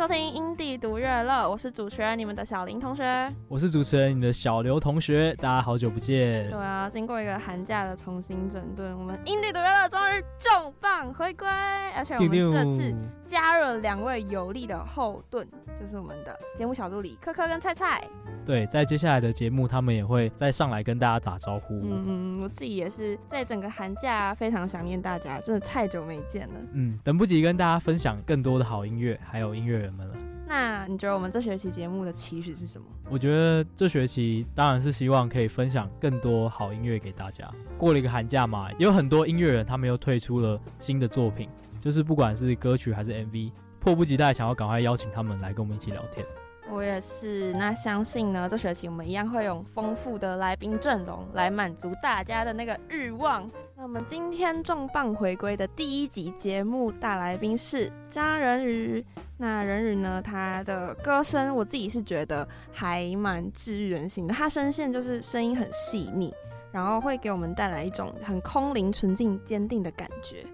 迎收听《印地独乐乐》，我是主持人你们的小林同学，我是主持人你的小刘同学，大家好久不见。对啊，经过一个寒假的重新整顿，我们《印地独乐乐》终于重磅回归，而且我们这次加入了两位有力的后盾，就是我们的节目小助理科科跟菜菜。对，在接下来的节目，他们也会再上来跟大家打招呼。嗯嗯，我自己也是在整个寒假非常想念大家，真的太久没见了。嗯，等不及跟大家分享更多的好音乐，还有音乐人们了。那你觉得我们这学期节目的期许是什么？我觉得这学期当然是希望可以分享更多好音乐给大家。过了一个寒假嘛，也有很多音乐人他们又推出了新的作品，就是不管是歌曲还是 MV，迫不及待想要赶快邀请他们来跟我们一起聊天。我也是，那相信呢，这学期我们一样会用丰富的来宾阵容来满足大家的那个欲望。那我们今天重磅回归的第一集节目大来宾是张仁宇。那仁宇呢，他的歌声我自己是觉得还蛮治愈人心的，他声线就是声音很细腻，然后会给我们带来一种很空灵、纯净、坚定的感觉。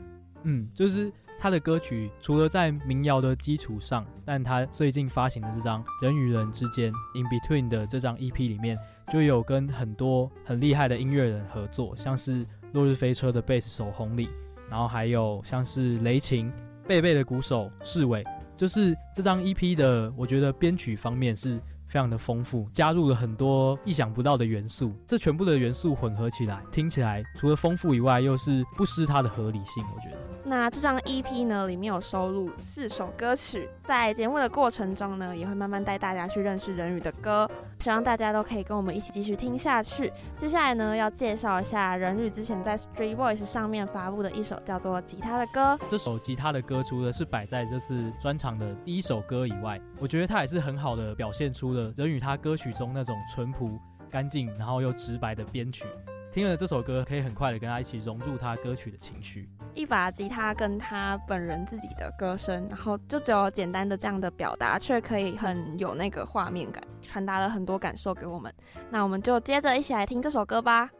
嗯，就是。他的歌曲除了在民谣的基础上，但他最近发行的这张《人与人之间》In Between 的这张 EP 里面，就有跟很多很厉害的音乐人合作，像是落日飞车的贝斯手红里，然后还有像是雷琴、贝贝的鼓手世伟，就是这张 EP 的，我觉得编曲方面是非常的丰富，加入了很多意想不到的元素，这全部的元素混合起来，听起来除了丰富以外，又是不失它的合理性，我觉得。那这张 EP 呢，里面有收录四首歌曲，在节目的过程中呢，也会慢慢带大家去认识仁宇的歌，希望大家都可以跟我们一起继续听下去。接下来呢，要介绍一下人鱼之前在 Street Voice 上面发布的一首叫做《吉他的歌》。这首吉他的歌，除了是摆在这次专场的第一首歌以外，我觉得它也是很好的表现出了人与他歌曲中那种淳朴、干净，然后又直白的编曲。听了这首歌，可以很快的跟他一起融入他歌曲的情绪。一把吉他跟他本人自己的歌声，然后就只有简单的这样的表达，却可以很有那个画面感，传达了很多感受给我们。那我们就接着一起来听这首歌吧。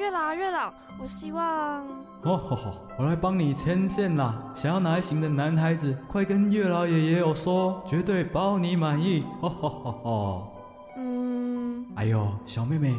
月老啊，月老，我希望……哦吼吼，我来帮你牵线啦！想要哪一型的男孩子，快跟月老爷爷有说，绝对包你满意！哦吼吼吼。嗯，哎呦，小妹妹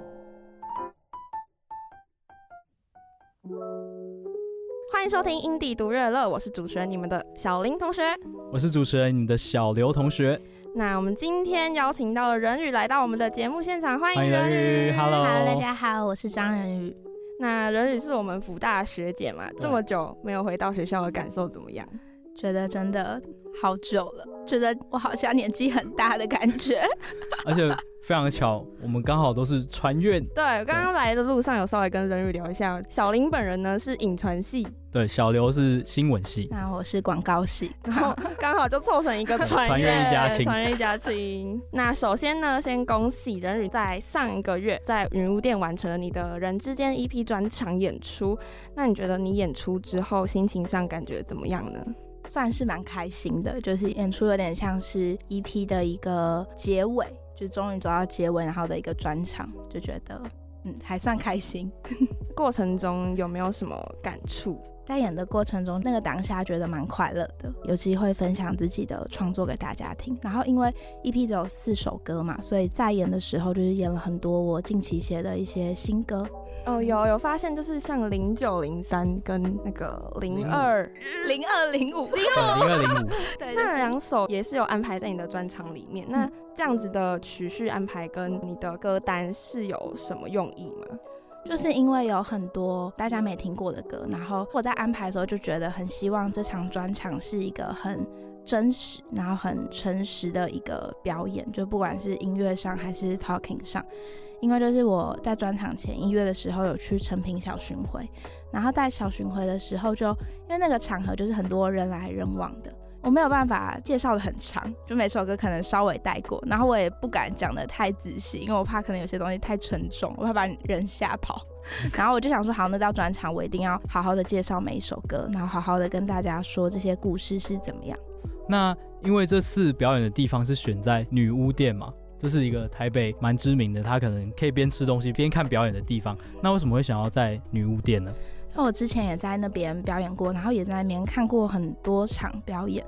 欢迎收听《因地独乐乐》，我是主持人你们的小林同学，我是主持人你们的小刘同学。那我们今天邀请到了人宇来到我们的节目现场，欢迎人宇。Hello，大家好，我是张人宇。那人宇是我们福大学姐嘛，这么久没有回到学校的感受怎么样？觉得真的好久了，觉得我好像年纪很大的感觉。而且非常巧，我们刚好都是传院。对，刚刚来的路上有稍微跟人宇聊一下，小林本人呢是影传系。对，小刘是新闻系，那我是广告系，然后刚好就凑成一个传 院一家亲，传院一家亲。那首先呢，先恭喜人宇在上一个月在云雾店完成了你的人之间 EP 专场演出。那你觉得你演出之后心情上感觉怎么样呢？算是蛮开心的，就是演出有点像是 EP 的一个结尾，就终于走到结尾，然后的一个专场，就觉得嗯还算开心。过程中有没有什么感触？在演的过程中，那个当下觉得蛮快乐的，有机会分享自己的创作给大家听。然后因为 EP 只有四首歌嘛，所以在演的时候就是演了很多我近期写的一些新歌。哦，有有发现，就是像零九零三跟那个零二零二零五零二零五，对，那两首也是有安排在你的专场里面。那这样子的曲序安排跟你的歌单是有什么用意吗？就是因为有很多大家没听过的歌，然后我在安排的时候就觉得很希望这场专场是一个很真实，然后很诚实的一个表演，就不管是音乐上还是 talking 上。因为就是我在专场前一月的时候有去成品小巡回，然后在小巡回的时候就因为那个场合就是很多人来人往的。我没有办法介绍的很长，就每首歌可能稍微带过，然后我也不敢讲的太仔细，因为我怕可能有些东西太沉重，我怕把人吓跑。然后我就想说，好，那到专场我一定要好好的介绍每一首歌，然后好好的跟大家说这些故事是怎么样。那因为这次表演的地方是选在女巫店嘛，这是一个台北蛮知名的，他可能可以边吃东西边看表演的地方。那为什么会想要在女巫店呢？因为我之前也在那边表演过，然后也在那边看过很多场表演。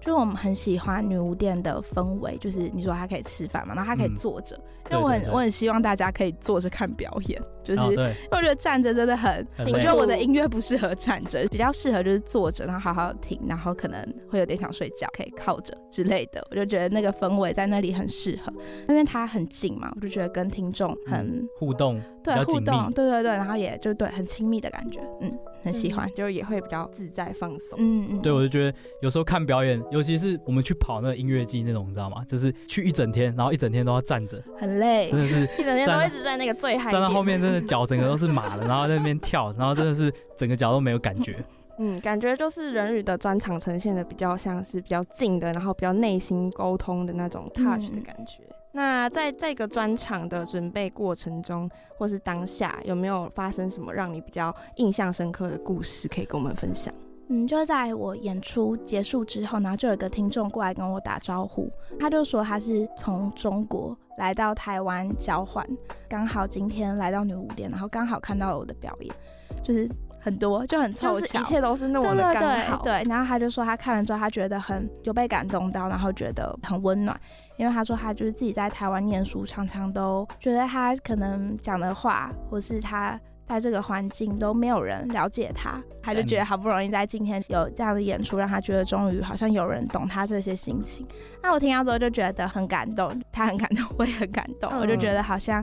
就我们很喜欢女巫店的氛围，就是你说他可以吃饭嘛，然后他可以坐着，嗯，因为我很我很希望大家可以坐着看表演，就是，哦，因为我觉得站着真的很，我觉得我的音乐不适合站着，比较适合就是坐着，然后好好听，然后可能会有点想睡觉，可以靠着之类的，我就觉得那个氛围在那里很适合，因为它很近嘛，我就觉得跟听众很，嗯，互动，对互动，对对对，然后也就对很亲密的感觉，嗯。很喜欢，就是也会比较自在放松。嗯嗯，对，我就觉得有时候看表演，尤其是我们去跑那个音乐季那种，你知道吗？就是去一整天，然后一整天都要站着，很累，真的是 一整天都一直在那个最嗨，站到后面真的脚整个都是麻的，然后在那边跳，然后真的是整个脚都没有感觉。嗯，感觉就是人与的专场呈现的比较像是比较近的，然后比较内心沟通的那种 touch 的感觉。嗯那在这个专场的准备过程中，或是当下，有没有发生什么让你比较印象深刻的故事可以跟我们分享？嗯，就在我演出结束之后，然后就有一个听众过来跟我打招呼，他就说他是从中国来到台湾交换，刚好今天来到女巫店，然后刚好看到了我的表演，就是。很多就很凑巧，就是、一切都是那么的刚好。对，对，对，然后他就说他看了之后，他觉得很有被感动到，然后觉得很温暖。因为他说他就是自己在台湾念书，常常都觉得他可能讲的话，或是他在这个环境都没有人了解他，他就觉得好不容易在今天有这样的演出，让他觉得终于好像有人懂他这些心情。那我听到之后就觉得很感动，他很感动，我也很感动。嗯、我就觉得好像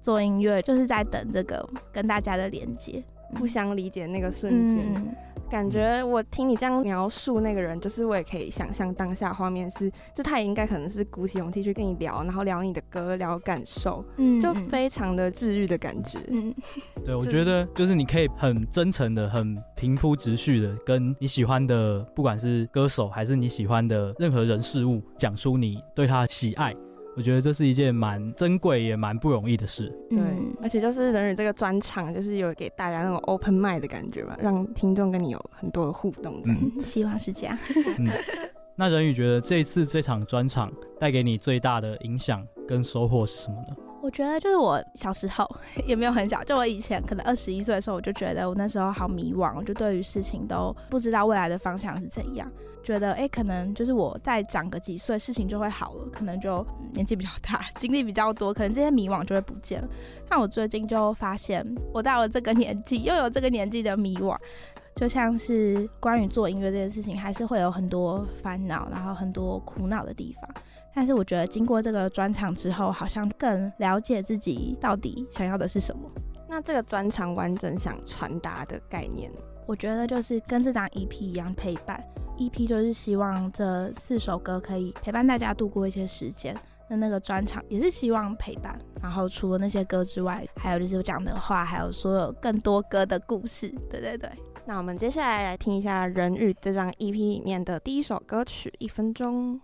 做音乐就是在等这个跟大家的连接。互相理解那个瞬间，嗯，感觉我听你这样描述那个人，就是我也可以想象当下画面是，就他也应该可能是鼓起勇气去跟你聊，然后聊你的歌，聊感受，嗯，就非常的治愈的感觉。嗯，对，我觉得就是你可以很真诚的、很平铺直叙的跟你喜欢的，不管是歌手还是你喜欢的任何人事物，讲出你对他的喜爱。我觉得这是一件蛮珍贵也蛮不容易的事。对，而且就是人与这个专场，就是有给大家那种 open mind 的感觉吧，让听众跟你有很多的互动。嗯，希望是这样。嗯，那人与觉得这一次这场专场带给你最大的影响跟收获是什么呢？我觉得就是我小时候也没有很小，就我以前可能二十一岁的时候，我就觉得我那时候好迷惘，我就对于事情都不知道未来的方向是怎样。觉得哎、可能就是我再长个几岁，事情就会好了，可能就、年纪比较大，经历比较多，可能这些迷惘就会不见了。那我最近就发现，我到了这个年纪，又有这个年纪的迷惘，就像是关于做音乐这件事情，还是会有很多烦恼，然后很多苦恼的地方。但是我觉得经过这个专场之后，好像更了解自己到底想要的是什么。那这个专场完整想传达的概念，我觉得就是跟这张 EP 一样陪伴。EP 就是希望这四首歌可以陪伴大家度过一些时间。那那个专场也是希望陪伴。然后除了那些歌之外，还有就是我讲的话，还有所有更多歌的故事。对对对。那我们接下来来听一下《人与》这张 EP 里面的第一首歌曲《一分钟》。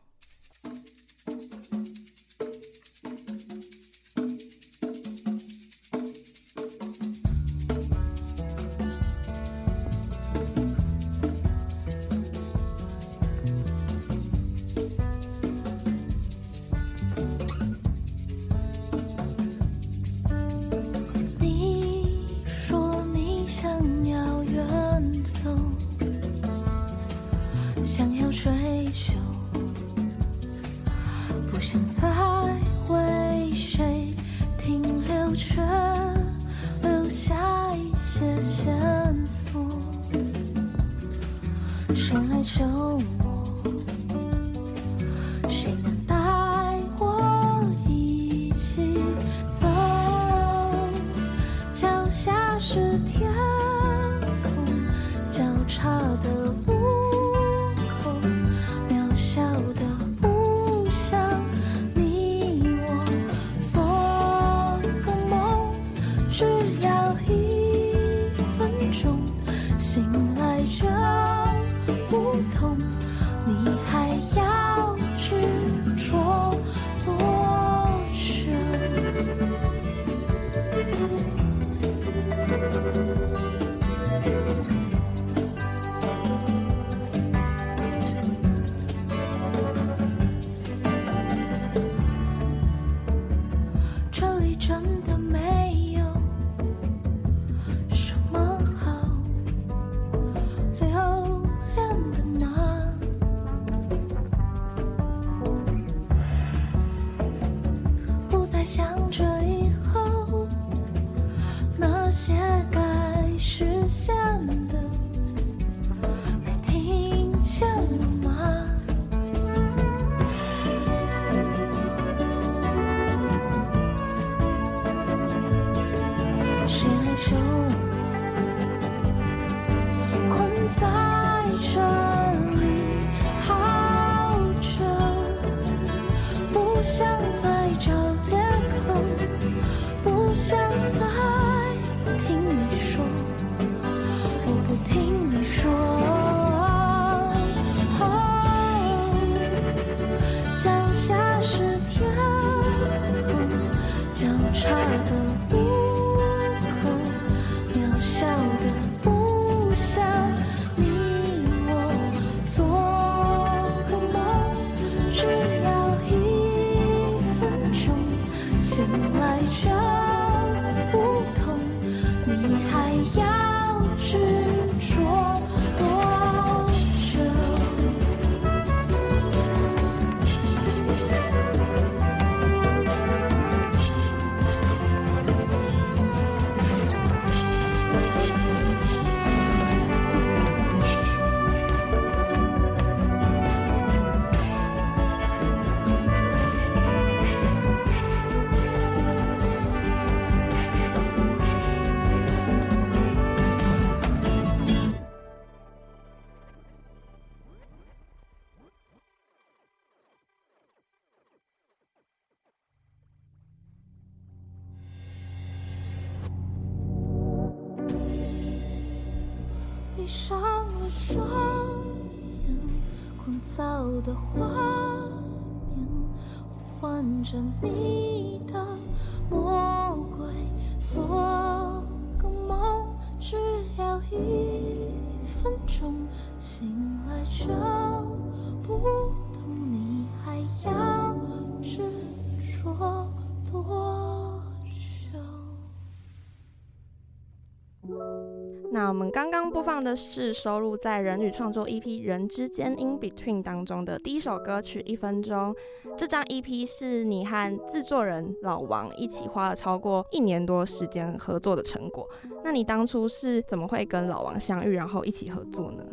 播放的是收录在人与创作 EP《人之间 In Between》当中的第一首歌曲《一分钟》。这张 EP 是你和制作人老王一起花了超过一年多时间合作的成果。那你当初是怎么会跟老王相遇，然后一起合作呢？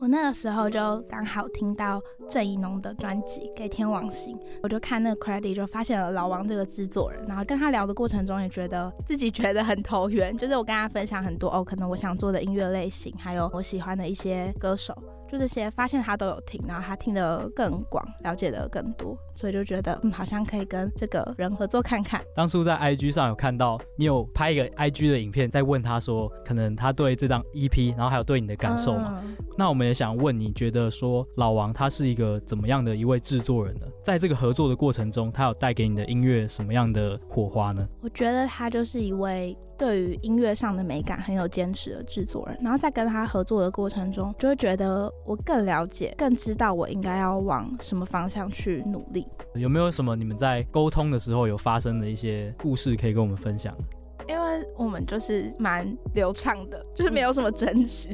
我那个时候就刚好听到郑宜农的专辑《给天王星》，我就看那个 credit 就发现了老王这个制作人，然后跟他聊的过程中也觉得自己觉得很投缘，就是我跟他分享很多哦，可能我想做的音乐类型，还有我喜欢的一些歌手。就这些，发现他都有听，然后他听得更广，了解的更多，所以就觉得嗯，好像可以跟这个人合作看看。当初在 IG 上有看到你有拍一个 IG 的影片，在问他说，可能他对这张 EP，然后还有对你的感受嘛？嗯、那我们也想问，你觉得说老王他是一个怎么样的一位制作人呢？在这个合作的过程中，他有带给你的音乐什么样的火花呢？我觉得他就是一位。对于音乐上的美感很有坚持的制作人，然后在跟他合作的过程中，就会觉得我更了解、更知道我应该要往什么方向去努力。有没有什么你们在沟通的时候有发生的一些故事可以跟我们分享？因为我们就是蛮流畅的，就是没有什么争执。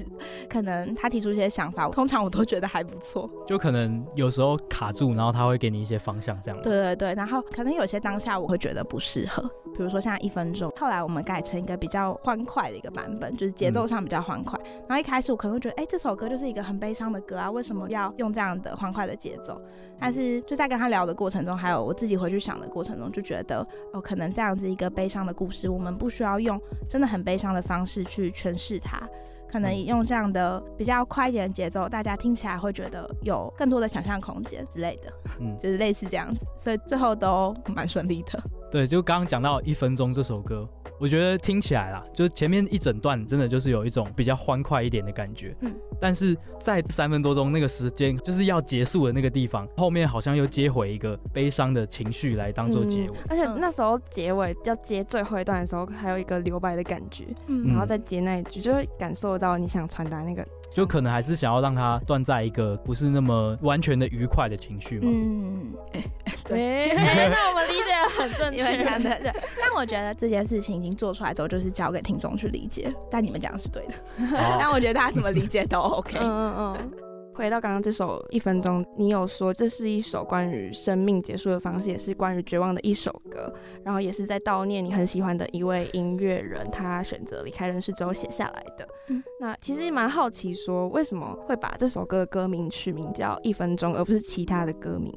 可能他提出一些想法，通常我都觉得还不错。就可能有时候卡住，然后他会给你一些方向，这样。对对对，然后可能有些当下我会觉得不适合，比如说像一分钟，后来我们改成一个比较欢快的一个版本，就是节奏上比较欢快。嗯、然后一开始我可能会觉得，哎，这首歌就是一个很悲伤的歌啊，为什么要用这样的欢快的节奏？但是就在跟他聊的过程中，还有我自己回去想的过程中，就觉得哦，可能这样子一个悲伤的故事，我们不需要用真的很悲伤的方式去诠释它，可能用这样的比较快一点的节奏，大家听起来会觉得有更多的想象空间之类的，嗯，就是类似这样子，所以最后都蛮顺利的。对，就刚刚讲到一分钟这首歌。我觉得听起来啦，就前面一整段真的就是有一种比较欢快一点的感觉，嗯，但是在三分多钟那个时间就是要结束的那个地方，后面好像又接回一个悲伤的情绪来当做结尾，嗯，而且那时候结尾要接最后一段的时候，还有一个留白的感觉，嗯，然后再接那一句，就会感受到你想传达那个。就可能还是想要让他断在一个不是那么完全的愉快的情绪嘛。嗯，哎，对，欸、那我们理解很正确。对对。但我觉得这件事情已经做出来之后，就是交给听众去理解。但你们讲的是对的。哦、但我觉得大家怎么理解都 OK。嗯嗯嗯。回到刚刚这首一分钟，你有说这是一首关于生命结束的方式，也是关于绝望的一首歌，然后也是在悼念你很喜欢的一位音乐人，他选择离开人世之后写下来的。嗯，那其实也蛮好奇，说为什么会把这首歌的歌名取名叫一分钟，而不是其他的歌名？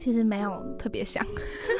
其实没有特别想，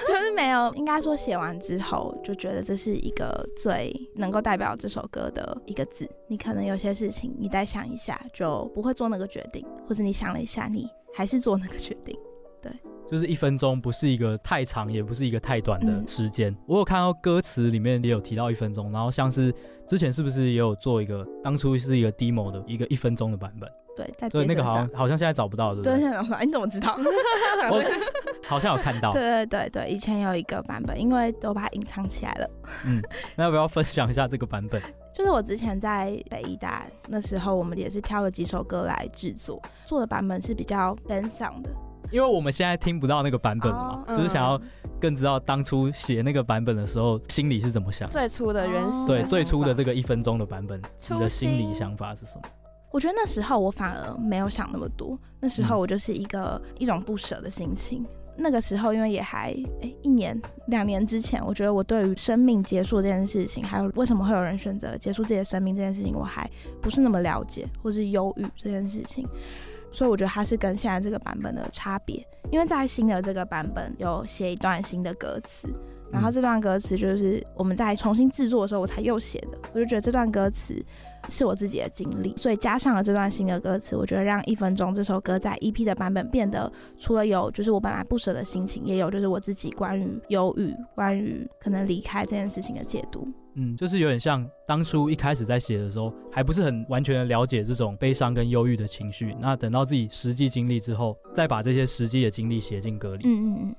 就是没有。应该说写完之后就觉得这是一个最能够代表这首歌的一个字。你可能有些事情你再想一下就不会做那个决定，或者你想了一下你还是做那个决定。对，就是一分钟不是一个太长也不是一个太短的时间。嗯、我有看到歌词里面也有提到一分钟，然后像是之前是不是也有做一个当初是一个 demo 的一个一分钟的版本？对，在对那个好像好像现在找不到，对不对？对，现在找不到。你怎么知道？我 好像有看到。对对对对，以前有一个版本，因为都把它隐藏起来了。嗯，那要不要分享一下这个版本？就是我之前在北艺大那时候，我们也是挑了几首歌来制作，做的版本是比较 band sound 的。因为我们现在听不到那个版本嘛，哦、就是想要更知道当初写那个版本的时候，心里是怎么想。最初的原始。对，最初的这个一分钟的版本，你的心理想法是什么？我觉得那时候我反而没有想那么多，那时候我就是一个、嗯、一种不舍的心情。那个时候因为也还诶、欸、一年两年之前，我觉得我对于生命结束这件事情，还有为什么会有人选择结束自己的生命这件事情，我还不是那么了解，或是忧郁这件事情。所以我觉得它是跟现在这个版本的差别，因为在新的这个版本有写一段新的歌词。然后这段歌词就是我们在重新制作的时候我才又写的，我就觉得这段歌词是我自己的经历，所以加上了这段新的歌词，我觉得让一分钟这首歌在 EP 的版本变得除了有就是我本来不舍的心情，也有就是我自己关于忧郁、关于可能离开这件事情的解读。嗯，就是有点像当初一开始在写的时候，还不是很完全的了解这种悲伤跟忧郁的情绪。那等到自己实际经历之后，再把这些实际的经历写进歌里。嗯嗯嗯。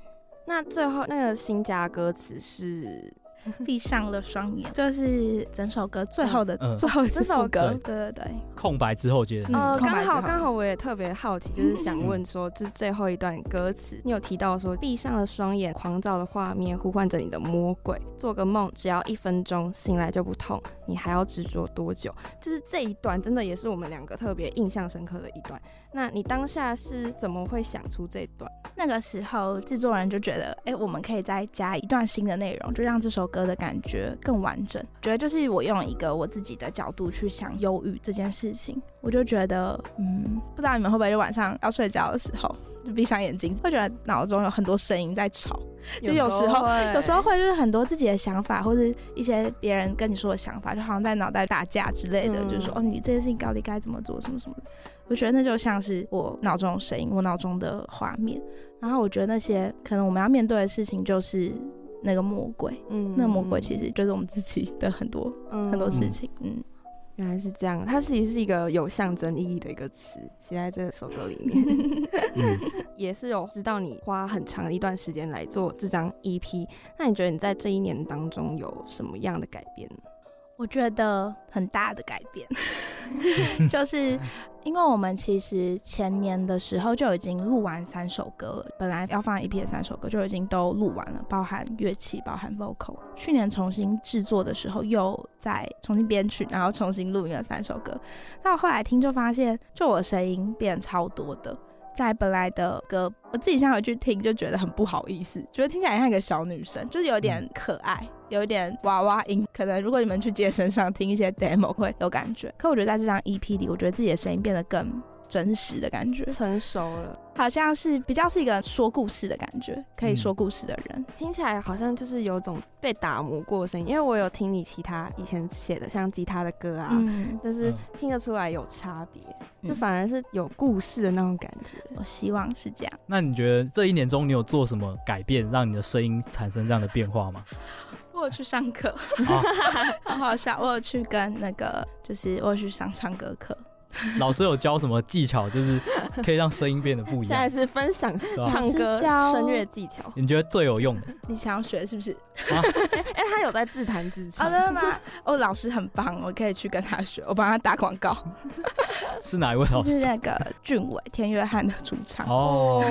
那最后那个新加歌词是。闭上了双眼，就是整首歌最后的最后一次首歌。对对对，空白之后接的。呃，刚好刚好，我也特别好奇，就是想 问说，这最后一段歌词，你有提到说，闭上了双眼，狂躁的画面呼唤着你的魔鬼，做个梦，只要一分钟，醒来就不痛，你还要执着多久？就是这一段，真的也是我们两个特别印象深刻的一段。那你当下是怎么会想出这一段？那个时候制作人就觉得，哎、我们可以再加一段新的内容，就让这首歌的感觉更完整。觉得就是我用一个我自己的角度去想忧郁这件事情，我就觉得，嗯，不知道你们会不会就晚上要睡觉的时候，就闭上眼睛，会觉得脑中有很多声音在吵，就有时候有时候会就是很多自己的想法，或者一些别人跟你说的想法，就好像在脑袋打架之类的，嗯、就是说，哦，你这件事情到底该怎么做，什么什么的。我觉得那就像是我脑中的声音，我脑中的画面。然后我觉得那些可能我们要面对的事情，就是那个魔鬼。嗯，那魔鬼其实就是我们自己的很多、嗯、很多事情。嗯，原来是这样。它其实是一个有象征意义的一个词，写在这首歌里面。嗯，也是有知道你花很长一段时间来做这张 EP。那你觉得你在这一年当中有什么样的改变呢？我觉得很大的改变，就是因为我们其实前年的时候就已经录完三首歌了，本来要放 EP 的三首歌就已经都录完了，包含乐器，包含 vocal。去年重新制作的时候，又再重新编曲，然后重新录音了三首歌。那我后来听就发现，就我声音变超多的。在本来的歌，我自己现在回去听就觉得很不好意思，觉得听起来像一个小女生，就是有点可爱，有一点娃娃音。可能如果你们去街身上听一些 demo 会有感觉，可我觉得在这张 EP 里，我觉得自己的声音变得更真实的感觉，成熟了，好像是比较是一个说故事的感觉，可以说故事的人，嗯、听起来好像就是有种被打磨过的声音。因为我有听你其他以前写的像吉他的歌啊，嗯、就是听得出来有差别，嗯、就反而是有故事的那种感觉。我希望是这样。那你觉得这一年中你有做什么改变，让你的声音产生这样的变化吗？我有去上课，好好笑。我有去跟那个，就是我有去上唱歌课。老师有教什么技巧，就是 可以让声音变得不一样。现在是分享唱歌声乐技巧，你觉得最有用的？你想要学是不是？哎、啊欸，他有在自弹自唱。真的吗？哦，老师很棒，我可以去跟他学，我帮他打广告。是哪一位老师？是那个俊伟，天约翰的主唱。哦，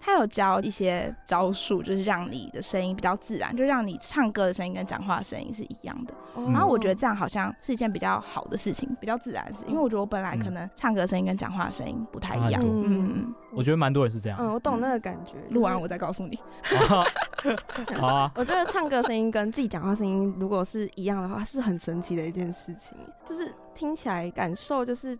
他有教一些招数，就是让你的声音比较自然，就让你唱歌的声音跟讲话的声音是一样的。然后我觉得这样好像是一件比较好的事情，比较自然的事。因为我觉得我本来可能唱歌声音跟讲话声音不太一样。嗯，我觉得蛮多人是这样。嗯，我懂那个感觉。录完我再告诉你。好啊。我觉得唱歌声音跟自己讲话声音如果是一样的话，是很神奇的一件事情。就是听起来感受就是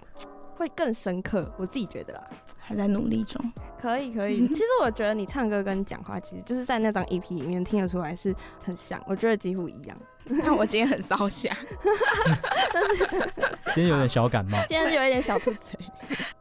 会更深刻，我自己觉得啦。还在努力中。可以可以。其实我觉得你唱歌跟讲话，其实就是在那张 EP 里面听得出来是很像，我觉得几乎一样。那我今天很烧香，但是 今天有点小感冒，今天有一点小吐嘴。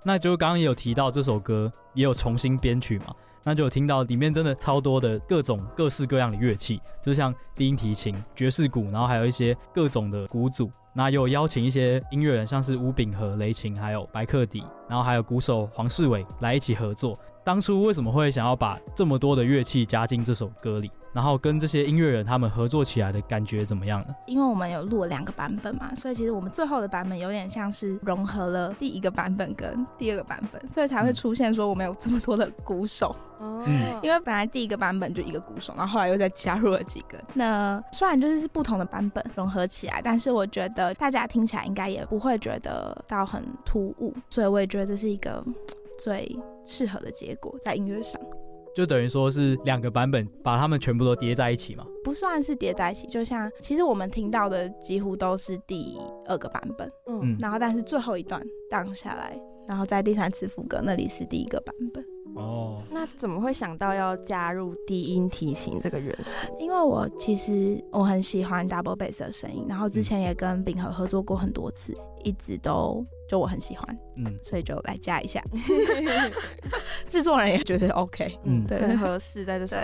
那就刚刚也有提到这首歌也有重新编曲嘛，那就有听到里面真的超多的各种各式各样的乐器，就像低音提琴、爵士鼓，然后还有一些各种的鼓组。那又邀请一些音乐人，像是吴秉和、雷琴，还有白克迪，然后还有鼓手黄世伟来一起合作。当初为什么会想要把这么多的乐器加进这首歌里？然后跟这些音乐人他们合作起来的感觉怎么样呢？因为我们有录了两个版本嘛，所以其实我们最后的版本有点像是融合了第一个版本跟第二个版本，所以才会出现说我们有这么多的鼓手。嗯，因为本来第一个版本就一个鼓手，然后后来又再加入了几个。那虽然就是是不同的版本融合起来，但是我觉得大家听起来应该也不会觉得到很突兀，所以我也觉得这是一个最适合的结果在音乐上。就等于说是两个版本，把它们全部都叠在一起嘛？不算是叠在一起，就像其实我们听到的几乎都是第二个版本，嗯，然后但是最后一段荡下来，然后在第三次副歌那里是第一个版本。哦，那怎么会想到要加入低音提琴这个乐器？因为我其实我很喜欢 double bass 的声音，然后之前也跟秉和合作过很多次，一直都。就我很喜欢，嗯，所以就来加一下。制作人也觉得 OK，嗯，对，很合适在这首歌。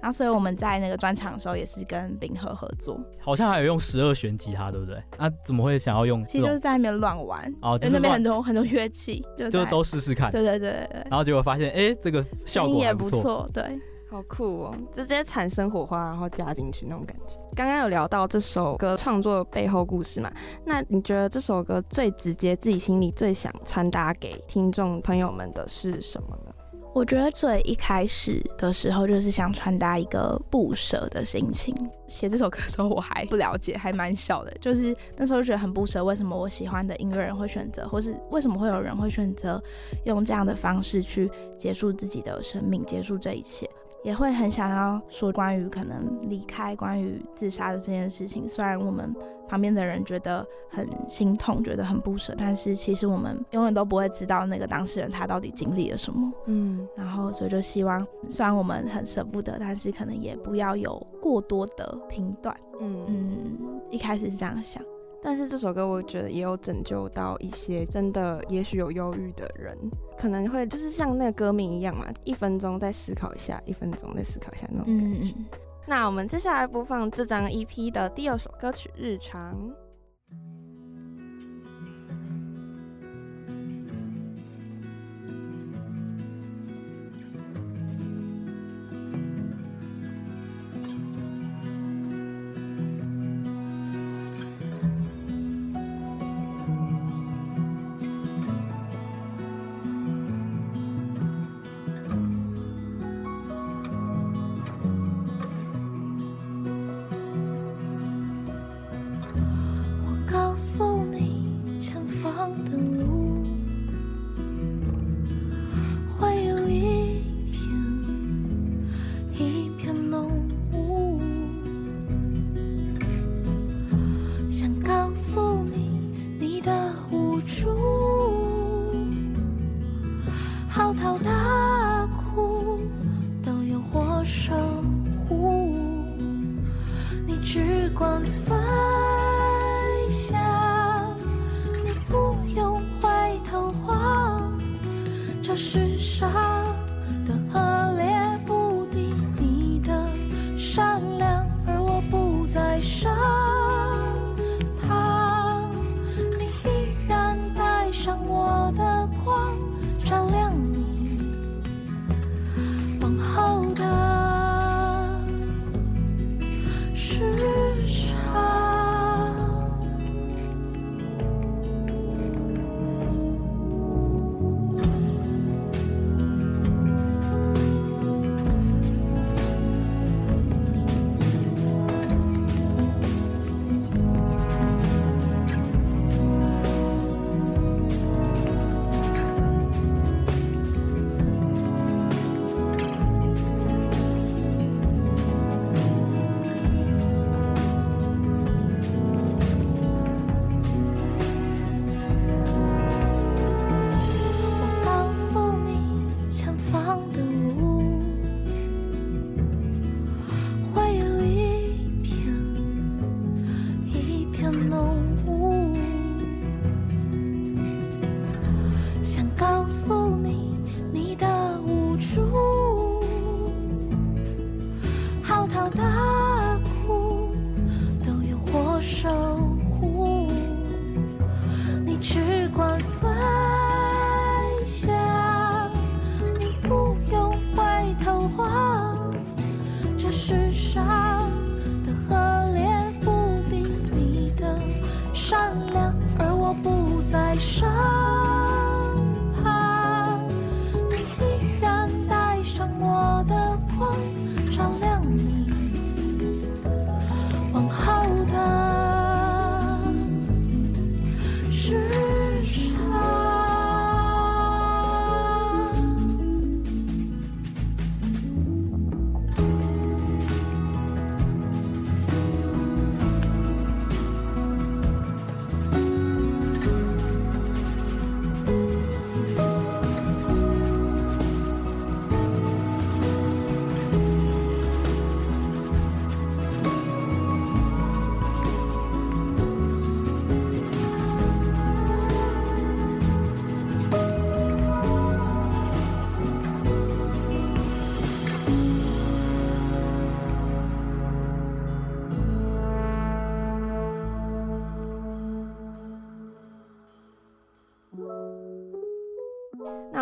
然后，所以我们在那个专场的时候也是跟林和合作。好像还有用十二弦吉他，对不对？那、啊、怎么会想要用？其实就是在那边乱玩哦，就那边很多很多乐器，就就都试试看。对对对对对。然后结果发现，哎、欸，这个效果也不错，对。好酷哦！直接产生火花，然后加进去那种感觉。刚刚有聊到这首歌创作的背后故事嘛？那你觉得这首歌最直接、自己心里最想传达给听众朋友们的是什么呢？我觉得最一开始的时候，就是想传达一个不舍的心情。写这首歌的时候，我还不了解，还蛮小的，就是那时候觉得很不舍。为什么我喜欢的音乐人会选择，或是为什么会有人会选择用这样的方式去结束自己的生命，结束这一切？也会很想要说关于可能离开、关于自杀的这件事情。虽然我们旁边的人觉得很心痛，觉得很不舍，但是其实我们永远都不会知道那个当事人他到底经历了什么。嗯，然后所以就希望，虽然我们很舍不得，但是可能也不要有过多的评断。嗯嗯，一开始是这样想。但是这首歌我觉得也有拯救到一些真的也许有忧郁的人，可能会就是像那个歌名一样嘛，一分钟再思考一下，一分钟再思考一下那种感觉。嗯、那我们接下来播放这张 EP 的第二首歌曲《日常》。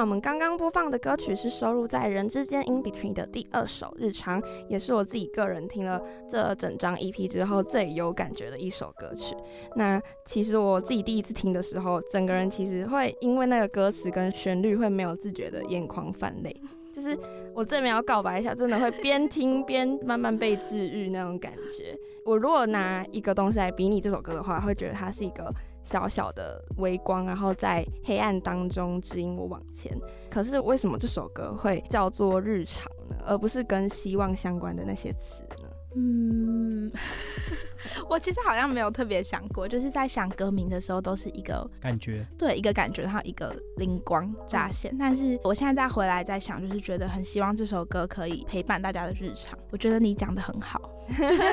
我们刚刚播放的歌曲是收录在《人之间 In Between》的第二首《日常》，也是我自己个人听了这整张 EP 之后最有感觉的一首歌曲。那其实我自己第一次听的时候，整个人其实会因为那个歌词跟旋律会没有自觉的眼眶泛泪，就是我这边要告白一下，真的会边听边慢慢被治愈那种感觉。我如果拿一个东西来比拟这首歌的话，会觉得它是一个。小小的微光，然后在黑暗当中指引我往前。可是为什么这首歌会叫做日常呢？而不是跟希望相关的那些词呢？嗯，我其实好像没有特别想过，就是在想歌名的时候都是一个感觉，对，一个感觉，然后一个灵光乍现。嗯。但是我现在再回来再想，就是觉得很希望这首歌可以陪伴大家的日常。我觉得你讲的很好。就是，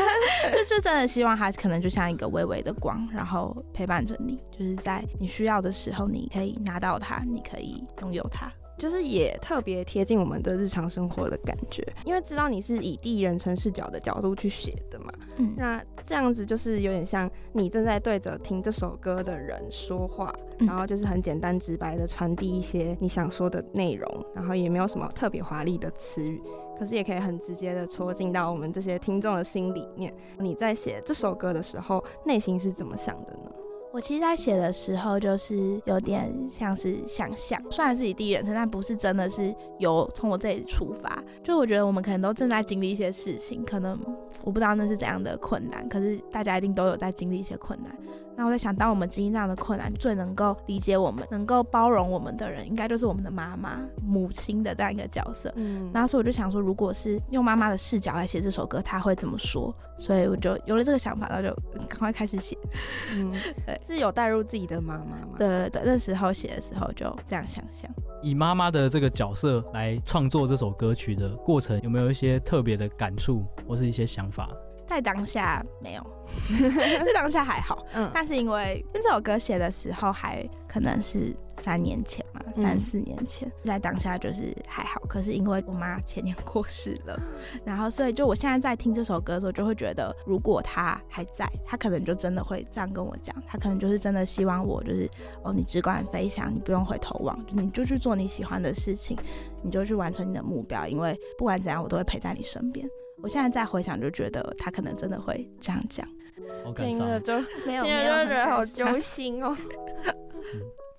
就就真的希望它可能就像一个微微的光，然后陪伴着你，就是在你需要的时候，你可以拿到它，你可以拥有它，就是也特别贴近我们的日常生活的感觉。因为知道你是以第一人称视角的角度去写的嘛，嗯，那这样子就是有点像你正在对着听这首歌的人说话，然后就是很简单直白的传递一些你想说的内容，然后也没有什么特别华丽的词语。可是也可以很直接的戳进到我们这些听众的心里面。你在写这首歌的时候，内心是怎么想的呢？我其实，在写的时候，就是有点像是想象，虽然是以第一人称，但不是真的是由从我这里出发。就我觉得，我们可能都正在经历一些事情，可能我不知道那是怎样的困难，可是大家一定都有在经历一些困难。那我在想，当我们经历这样的困难，最能够理解我们、能够包容我们的人，应该就是我们的妈妈、母亲的这样一个角色。嗯，然后所以我就想说，如果是用妈妈的视角来写这首歌，她会怎么说？所以我就有了这个想法，然后就赶快开始写。嗯，对，是有带入自己的妈妈吗？对对对，那时候写的时候就这样想象，以妈妈的这个角色来创作这首歌曲的过程，有没有一些特别的感触或是一些想法？在当下没有，在当下还好，嗯，但是因为因为这首歌写的时候还可能是三年前嘛，三四年前，嗯，在当下就是还好。可是因为我妈前年过世了，然后所以就我现在在听这首歌的时候，就会觉得如果她还在，她可能就真的会这样跟我讲，她可能就是真的希望我就是哦，你只管飞翔，你不用回头望，你就去做你喜欢的事情，你就去完成你的目标，因为不管怎样，我都会陪在你身边。我现在再回想，就觉得他可能真的会这样讲，听了就 没有，听了就觉得好揪心哦。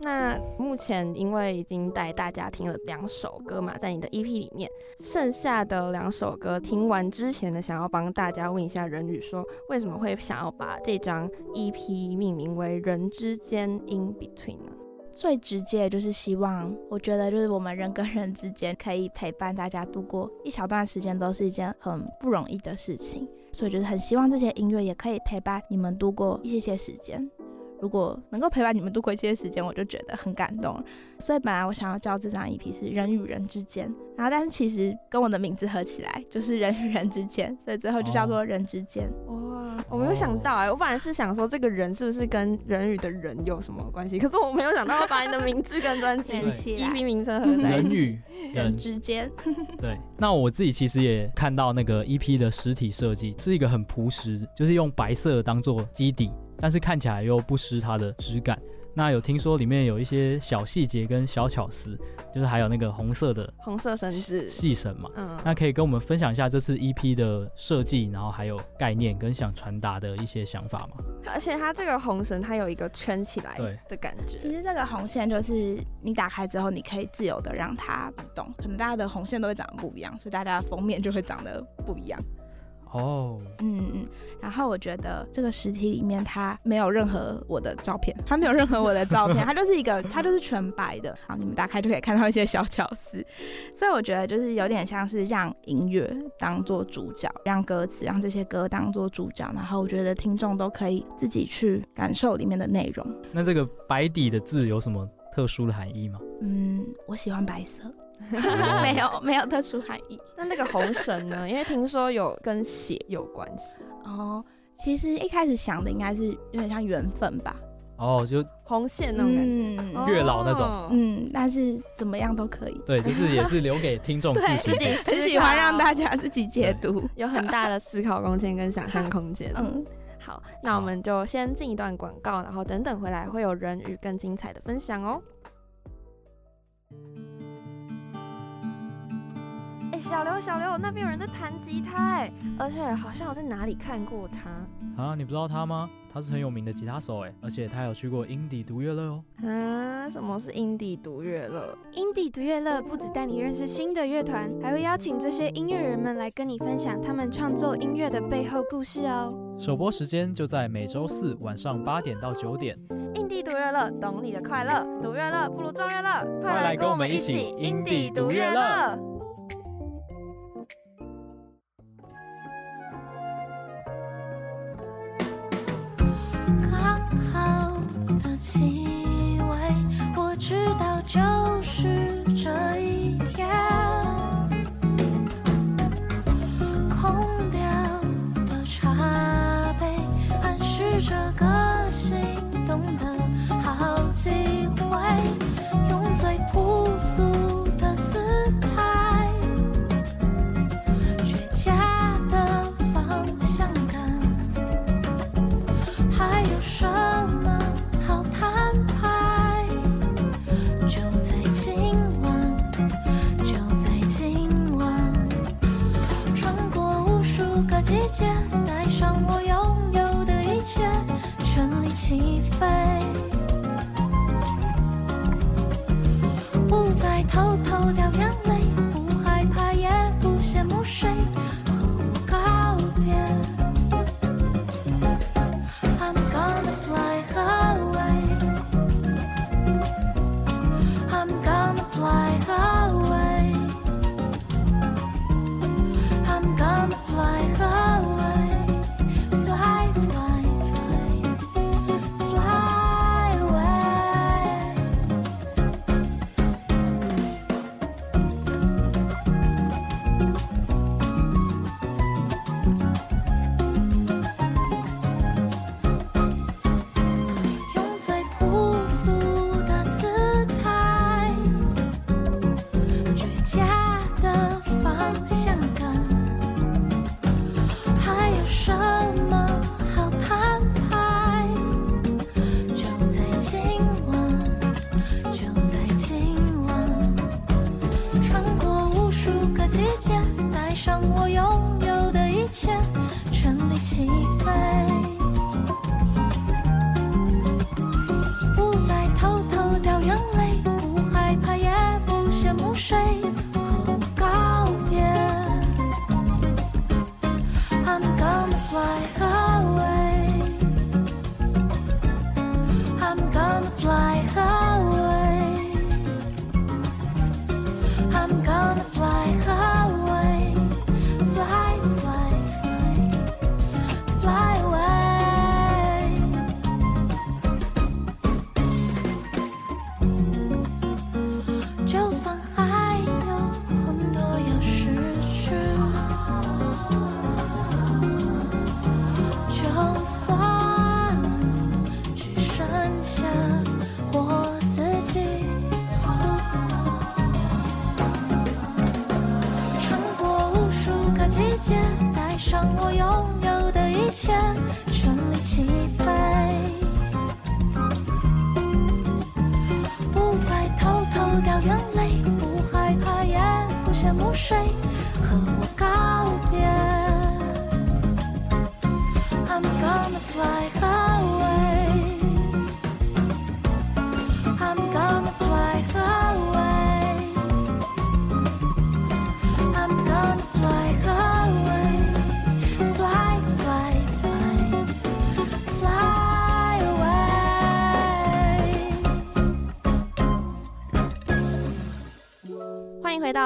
那目前因为已经带大家听了两首歌嘛，在你的 EP 里面，剩下的两首歌听完之前呢，想要帮大家问一下人宇，说为什么会想要把这张 EP 命名为《人之间 In Between》呢？最直接的就是希望，我觉得就是我们人跟人之间可以陪伴大家度过一小段时间，都是一件很不容易的事情，所以就是很希望这些音乐也可以陪伴你们度过一些些时间。如果能够陪伴你们度过一些时间，我就觉得很感动。所以本来我想要叫这张 EP 是人与人之间，然后但是其实跟我的名字合起来就是人与人之间，所以最后就叫做人之间。哇，我没有想到哎、欸，我本来是想说这个人是不是跟人与的人有什么关系，可是我没有想到要把你的名字跟专辑 EP 名称合在一起。人与人之间。对，那我自己其实也看到那个 EP 的实体设计是一个很朴实，就是用白色当做基底。但是看起来又不失它的质感。那有听说里面有一些小细节跟小巧思，就是还有那个红色的红色绳子细绳嘛。嗯，那可以跟我们分享一下这次 EP 的设计，然后还有概念跟想传达的一些想法吗？而且它这个红绳它有一个圈起来的感觉。其实这个红线就是你打开之后，你可以自由的让它不动。可能大家的红线都会长得不一样，所以大家的封面就会长得不一样。哦，嗯嗯，然后我觉得这个实体里面它没有任何我的照片，它没有任何我的照片，它就是一个，它就是全白的。好，你们打开就可以看到一些小巧思，所以我觉得就是有点像是让音乐当做主角，让歌词，让这些歌当做主角，然后我觉得听众都可以自己去感受里面的内容。那这个白底的字有什么特殊的含义吗？嗯，我喜欢白色。没有没有特殊含义。那那个红绳呢？因为听说有跟血有关系哦。其实一开始想的应该是有点像缘分吧。哦，就红线那种感觉，嗯、月老那种。嗯，但是怎么样都可以。对，就是也是留给听众 自己自己很喜欢让大家自己解读，有很大的思考空间跟想象空间。嗯，好，那我们就先进一段广告，然后等等回来会有人宇更精彩的分享哦。小刘，小刘，那边有人在弹吉他哎，而且好像我在哪里看过他啊？你不知道他吗？他是很有名的吉他手哎，而且他有去过英迪独乐乐哦。啊，什么是英迪独乐乐？英迪独乐乐不只带你认识新的乐团，还会邀请这些音乐人们来跟你分享他们创作音乐的背后故事哦。首播时间就在每周四晚上八点到九点。英迪独乐乐，懂你的快乐，独乐乐不如众乐乐，快来跟我们一起英迪独乐乐。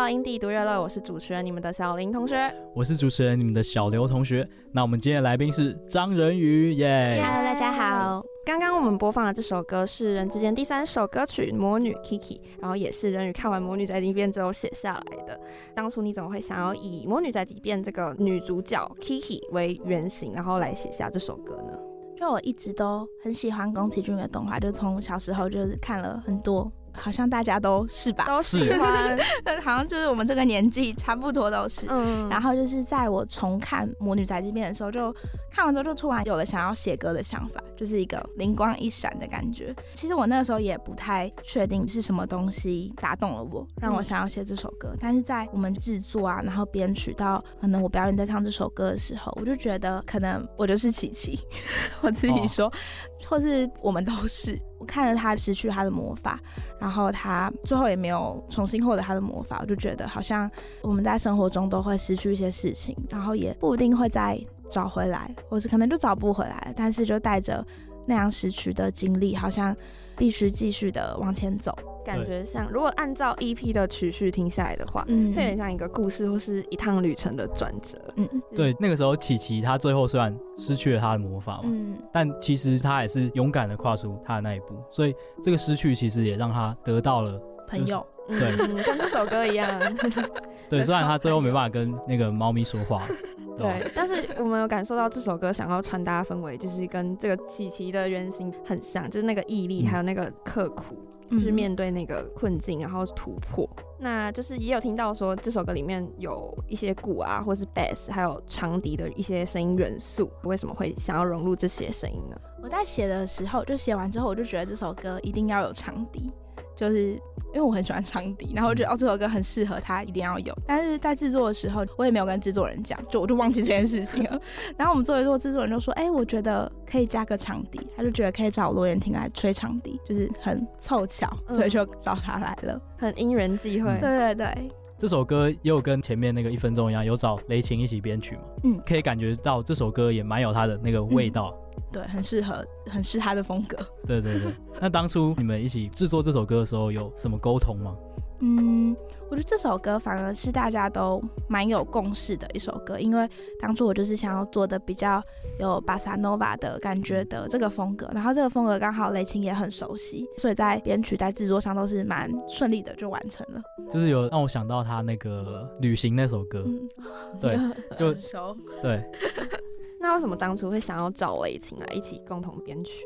到英迪独乐乐，我是主持人你们的小林同学，我是主持人你们的小刘同学。那我们今天的来宾是张仁宇，耶、yeah！Hello，大家好。刚刚我们播放的这首歌是人之间第三首歌曲《魔女 Kiki》，然后也是人宇看完《魔女宅急便》之后写下来的。当初你怎么会想要以《魔女宅急便》这个女主角 Kiki 为原型，然后来写下这首歌呢？就我一直都很喜欢宫崎骏的动画，就从小时候就是看了很多。好像大家都是吧，都喜欢，好像就是我们这个年纪差不多都是。嗯，然后就是在我重看《魔女宅急便》的时候，就看完之后就突然有了想要写歌的想法，就是一个灵光一闪的感觉。其实我那个时候也不太确定是什么东西打动了我，让我想要写这首歌。嗯、但是在我们制作啊，然后编曲到可能我表演在唱这首歌的时候，我就觉得可能我就是琪琪，我自己说，哦、或是我们都是。我看着他失去他的魔法，然后他最后也没有重新获得他的魔法，我就觉得好像我们在生活中都会失去一些事情，然后也不一定会再找回来，或是可能就找不回来，但是就带着那样失去的经历，好像必须继续的往前走。感觉像，如果按照 EP 的曲序听下来的话，嗯，会有点像一个故事或是一趟旅程的转折。嗯，对，那个时候琪琪她最后虽然失去了她的魔法嘛，嗯，但其实她也是勇敢的跨出她的那一步，所以这个失去其实也让她得到了朋友。对，跟这首歌一样。对，虽然她最后没办法跟那个猫咪说话。对，但是我们有感受到这首歌想要传达氛围，就是跟这个琪琪的原型很像，就是那个毅力，还有那个刻苦。嗯就是面对那个困境，然后突破。那就是也有听到说，这首歌里面有一些鼓啊，或是 bass，还有长笛的一些声音元素。为什么会想要融入这些声音呢？我在写的时候，就写完之后，我就觉得这首歌一定要有长笛。就是因为我很喜欢长笛，然后我觉得哦，这首歌很适合他，一定要有。但是在制作的时候，我也没有跟制作人讲，就我就忘记这件事情了。然后我们做一做，制作人就说：“哎、欸，我觉得可以加个长笛。”他就觉得可以找罗延婷来吹长笛，就是很凑巧，所以就找他来了，嗯、很因人际会。对对对，这首歌也有跟前面那个一分钟一样，有找雷琴一起编曲嘛？嗯，可以感觉到这首歌也蛮有他的那个味道。嗯对，很适合，很是他的风格。对对对，那当初你们一起制作这首歌的时候，有什么沟通吗？嗯，我觉得这首歌反而是大家都蛮有共识的一首歌，因为当初我就是想要做的比较有巴萨诺瓦的感觉的这个风格，然后这个风格刚好雷琴也很熟悉，所以在编曲在制作上都是蛮顺利的就完成了。就是有让我想到他那个旅行那首歌，嗯、对，就熟，对。那为什么当初会想要找雷琴来一起共同编曲？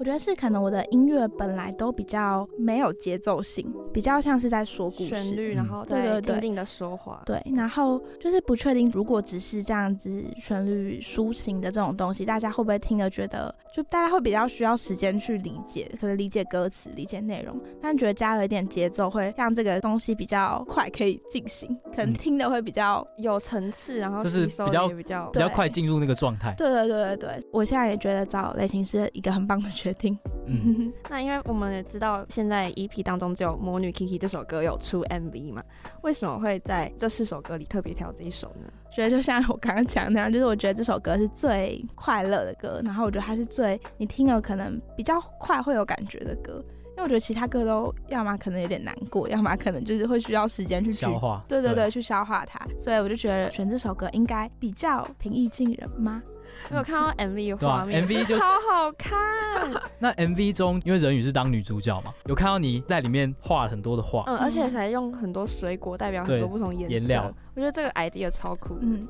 我觉得是可能我的音乐本来都比较没有节奏性，比较像是在说故事，旋律，然后对对对，静静的说话。对，然后就是不确定，如果只是这样子旋律抒情的这种东西，大家会不会听了觉得，就大家会比较需要时间去理解，可能理解歌词、理解内容，但觉得加了一点节奏，会让这个东西比较快可以进行，可能听的会比较有层次，然后就是比较比较比较快进入那个状态。对对对对对，我现在也觉得找雷琴是一个很棒的决定。嗯，那因为我们也知道，现在 EP 当中只有《魔女 Kiki》这首歌有出 MV 嘛，为什么会在这四首歌里特别挑这一首呢？觉得就像我刚刚讲的那样，就是我觉得这首歌是最快乐的歌，然后我觉得它是最你听了可能比较快会有感觉的歌，因为我觉得其他歌都要么可能有点难过，要么可能就是会需要时间去消化，对对对，对去消化它，所以我就觉得选这首歌应该比较平易近人吗？我有看到 MV 的画面，啊、MV 就超好看。那 MV 中，因为人鱼是当女主角嘛，有看到你在里面画了很多的画，嗯，而且还用很多水果代表很多不同颜颜。料我觉得这个 idea 超酷。嗯，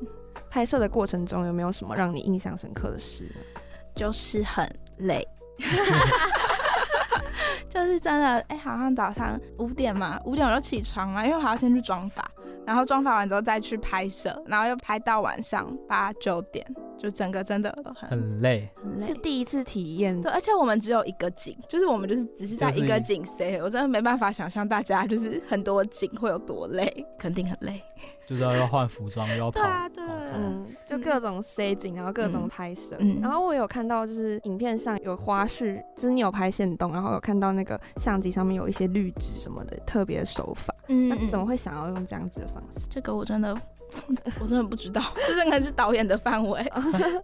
拍摄的过程中有没有什么让你印象深刻的事？就是很累，就是真的，哎、欸，好像早上五点嘛，五点我就起床嘛，因为我还要先去妆发。然后妆发完之后再去拍摄，然后又拍到晚上八九点，就整个真的很很累，很累，是第一次体验。对，而且我们只有一个景，就是我们就是只是在一个景塞，我真的没办法想象大家就是很多景会有多累，肯定很累。就是要要换服装，又要跑，对啊，对，嗯，就各种塞景，然后各种拍摄。嗯，然后我有看到就是影片上有花絮，就是你有拍线动，然后有看到那个相机上面有一些绿植什么的特别的手法。嗯，那你怎么会想要用这样子的方式？这个我真的，我真的不知道，这应该是导演的范围，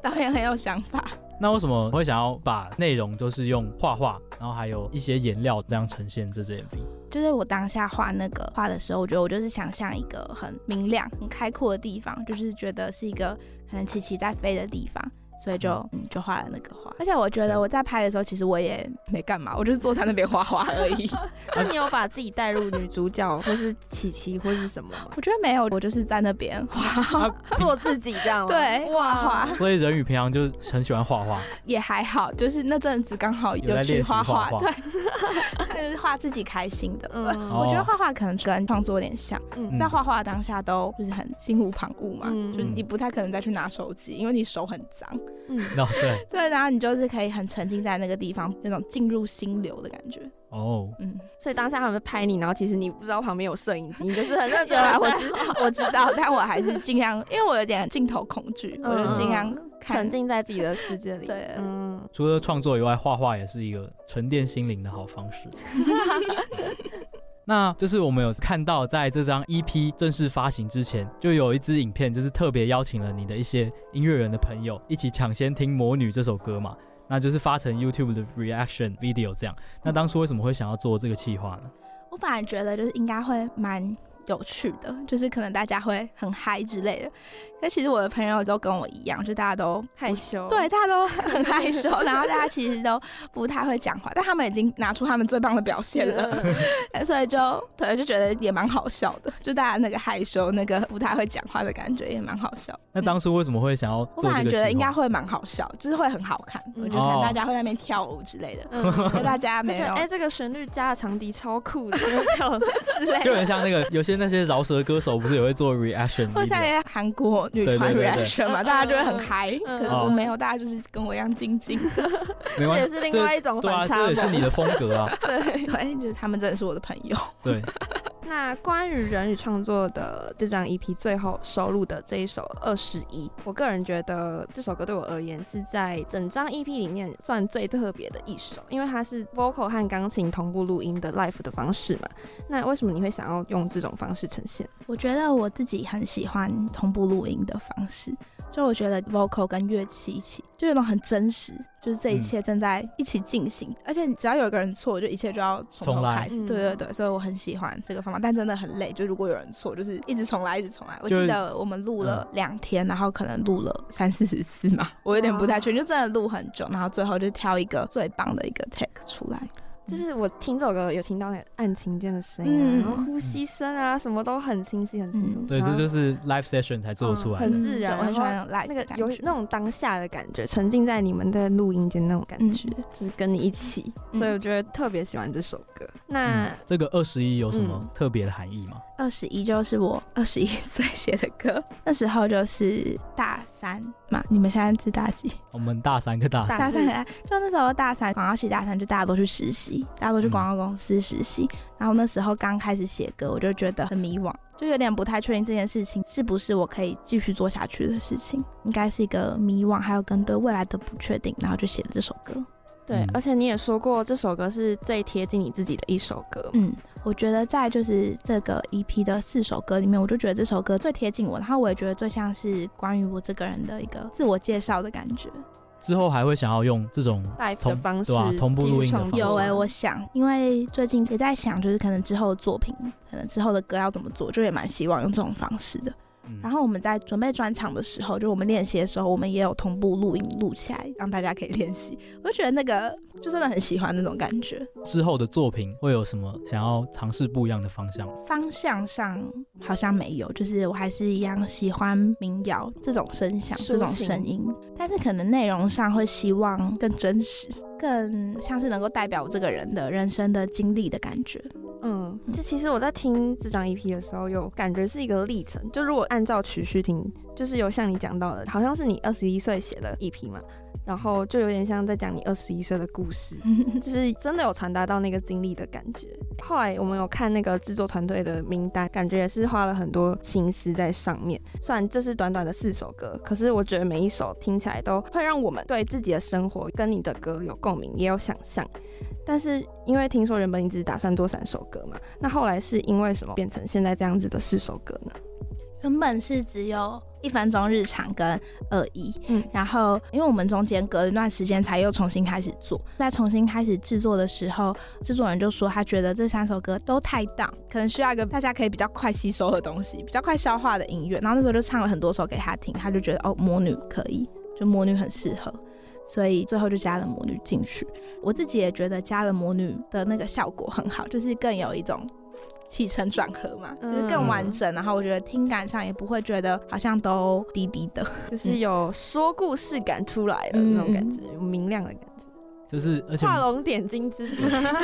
导演很有想法。那为什么会想要把内容都是用画画，然后还有一些颜料这样呈现这支 MV？就是我当下画那个画的时候，我觉得我就是想象一个很明亮、很开阔的地方，就是觉得是一个可能琪琪在飞的地方，所以就嗯就画了那个画。而且我觉得我在拍的时候，其实我也没干嘛，我就是坐在那边画画而已。那你有把自己带入女主角，或是琪琪，或是什么吗？我觉得没有，我就是在那边画，做自己这样。对，画画。所以人与平常就很喜欢画画，也还好，就是那阵子刚好有去画画，对，就是画自己开心的。嗯，我觉得画画可能跟创作有点像，在画画当下都就是很心无旁骛嘛，就你不太可能再去拿手机，因为你手很脏。嗯，对 对，然后你就是可以很沉浸在那个地方，那种进入心流的感觉。哦，嗯，所以当下他们拍你，然后其实你不知道旁边有摄影机，你就是很认真 啊。我知我知道，但我还是尽量，因为我有点镜头恐惧，我就尽量沉浸在自己的世界里。对，嗯，除了创作以外，画画也是一个沉淀心灵的好方式。那就是我们有看到，在这张 EP 正式发行之前，就有一支影片，就是特别邀请了你的一些音乐人的朋友一起抢先听《魔女》这首歌嘛。那就是发成 YouTube 的 reaction video 这样。那当初为什么会想要做这个企划呢？我反而觉得就是应该会蛮。有趣的，就是可能大家会很嗨之类的。但其实我的朋友都跟我一样，就大家都害羞，对，大家都很害羞，然后大家其实都不太会讲话，但他们已经拿出他们最棒的表现了，所以就对，就觉得也蛮好笑的。就大家那个害羞、那个不太会讲话的感觉也蛮好笑。那当初为什么会想要做这个？我反而觉得应该会蛮好笑，就是会很好看。我觉得可能大家会在那边跳舞之类的，所以大家没有。哎，这个旋律加的长笛超酷的，跳 之类的，就很像那个有些。那些饶舌歌手不是也会做 reaction？或者像韩国女团 reaction 嘛，大家就会很嗨。可是我没有，大家就是跟我一样静静 这也是另外一种反差。这也是你的风格啊。对对，就是他们真的是我的朋友。对。那关于人与创作的这张 EP 最后收录的这一首《二十一》，我个人觉得这首歌对我而言是在整张 EP 里面算最特别的一首，因为它是 vocal 和钢琴同步录音的 live 的方式嘛。那为什么你会想要用这种方式呈现？我觉得我自己很喜欢同步录音的方式。就我觉得 vocal 跟乐器一起，就有种很真实，就是这一切正在一起进行，嗯、而且只要有一个人错，就一切就要从头开始。对对对，所以我很喜欢这个方法，但真的很累。就如果有人错，就是一直重来，一直重来。我记得我们录了两天，嗯、然后可能录了三四十次嘛，我有点不太确定，就真的录很久，然后最后就挑一个最棒的一个 take 出来。就是我听这首歌有听到那个按琴键的声音，啊，嗯、然后呼吸声啊，什么都很清晰，很清楚。对，这就是 live session 才做出来的，很自然，我很喜欢 live 那个有那种当下的感觉，沉浸在你们的录音间那种感觉，就是跟你一起，所以我觉得特别喜欢这首歌。那这个二十一有什么特别的含义吗？二十一就是我二十一 岁写的歌，那时候就是大三嘛。你们现在是大几？我们大三，个大三。大三，就那时候大三，广告系大三，就大家都去实习，大家都去广告公司实习。嗯、然后那时候刚开始写歌，我就觉得很迷惘，就有点不太确定这件事情是不是我可以继续做下去的事情，应该是一个迷惘，还有跟对未来的不确定，然后就写了这首歌。对，而且你也说过这首歌是最贴近你自己的一首歌。嗯，我觉得在就是这个 EP 的四首歌里面，我就觉得这首歌最贴近我，然后我也觉得最像是关于我这个人的一个自我介绍的感觉。之后还会想要用这种 live 的方式，对啊，同步录音的方式。有哎、欸，我想，因为最近也在想，就是可能之后的作品，可能之后的歌要怎么做，就也蛮希望用这种方式的。然后我们在准备专场的时候，就我们练习的时候，我们也有同步录音录起来，让大家可以练习。我就觉得那个就真的很喜欢那种感觉。之后的作品会有什么想要尝试不一样的方向？方向上好像没有，就是我还是一样喜欢民谣这种声响、这种声音，但是可能内容上会希望更真实，更像是能够代表我这个人的人生的经历的感觉。嗯，这其实我在听这张 EP 的时候，有感觉是一个历程。就如果按照曲序听，就是有像你讲到的，好像是你二十一岁写的一批嘛，然后就有点像在讲你二十一岁的故事，就是真的有传达到那个经历的感觉。后来我们有看那个制作团队的名单，感觉也是花了很多心思在上面。虽然这是短短的四首歌，可是我觉得每一首听起来都会让我们对自己的生活跟你的歌有共鸣，也有想象。但是因为听说原本你只打算做三首歌嘛，那后来是因为什么变成现在这样子的四首歌呢？原本是只有一分钟日常跟二一，嗯，然后因为我们中间隔了一段时间才又重新开始做，在重新开始制作的时候，制作人就说他觉得这三首歌都太荡，可能需要一个大家可以比较快吸收的东西，比较快消化的音乐。然后那时候就唱了很多首给他听，他就觉得哦，魔女可以。就魔女很适合，所以最后就加了魔女进去。我自己也觉得加了魔女的那个效果很好，就是更有一种起承转合嘛，就是更完整。然后我觉得听感上也不会觉得好像都低低的，就是有说故事感出来了那种感觉，有明亮的感觉。就是，而且画龙点睛之笔，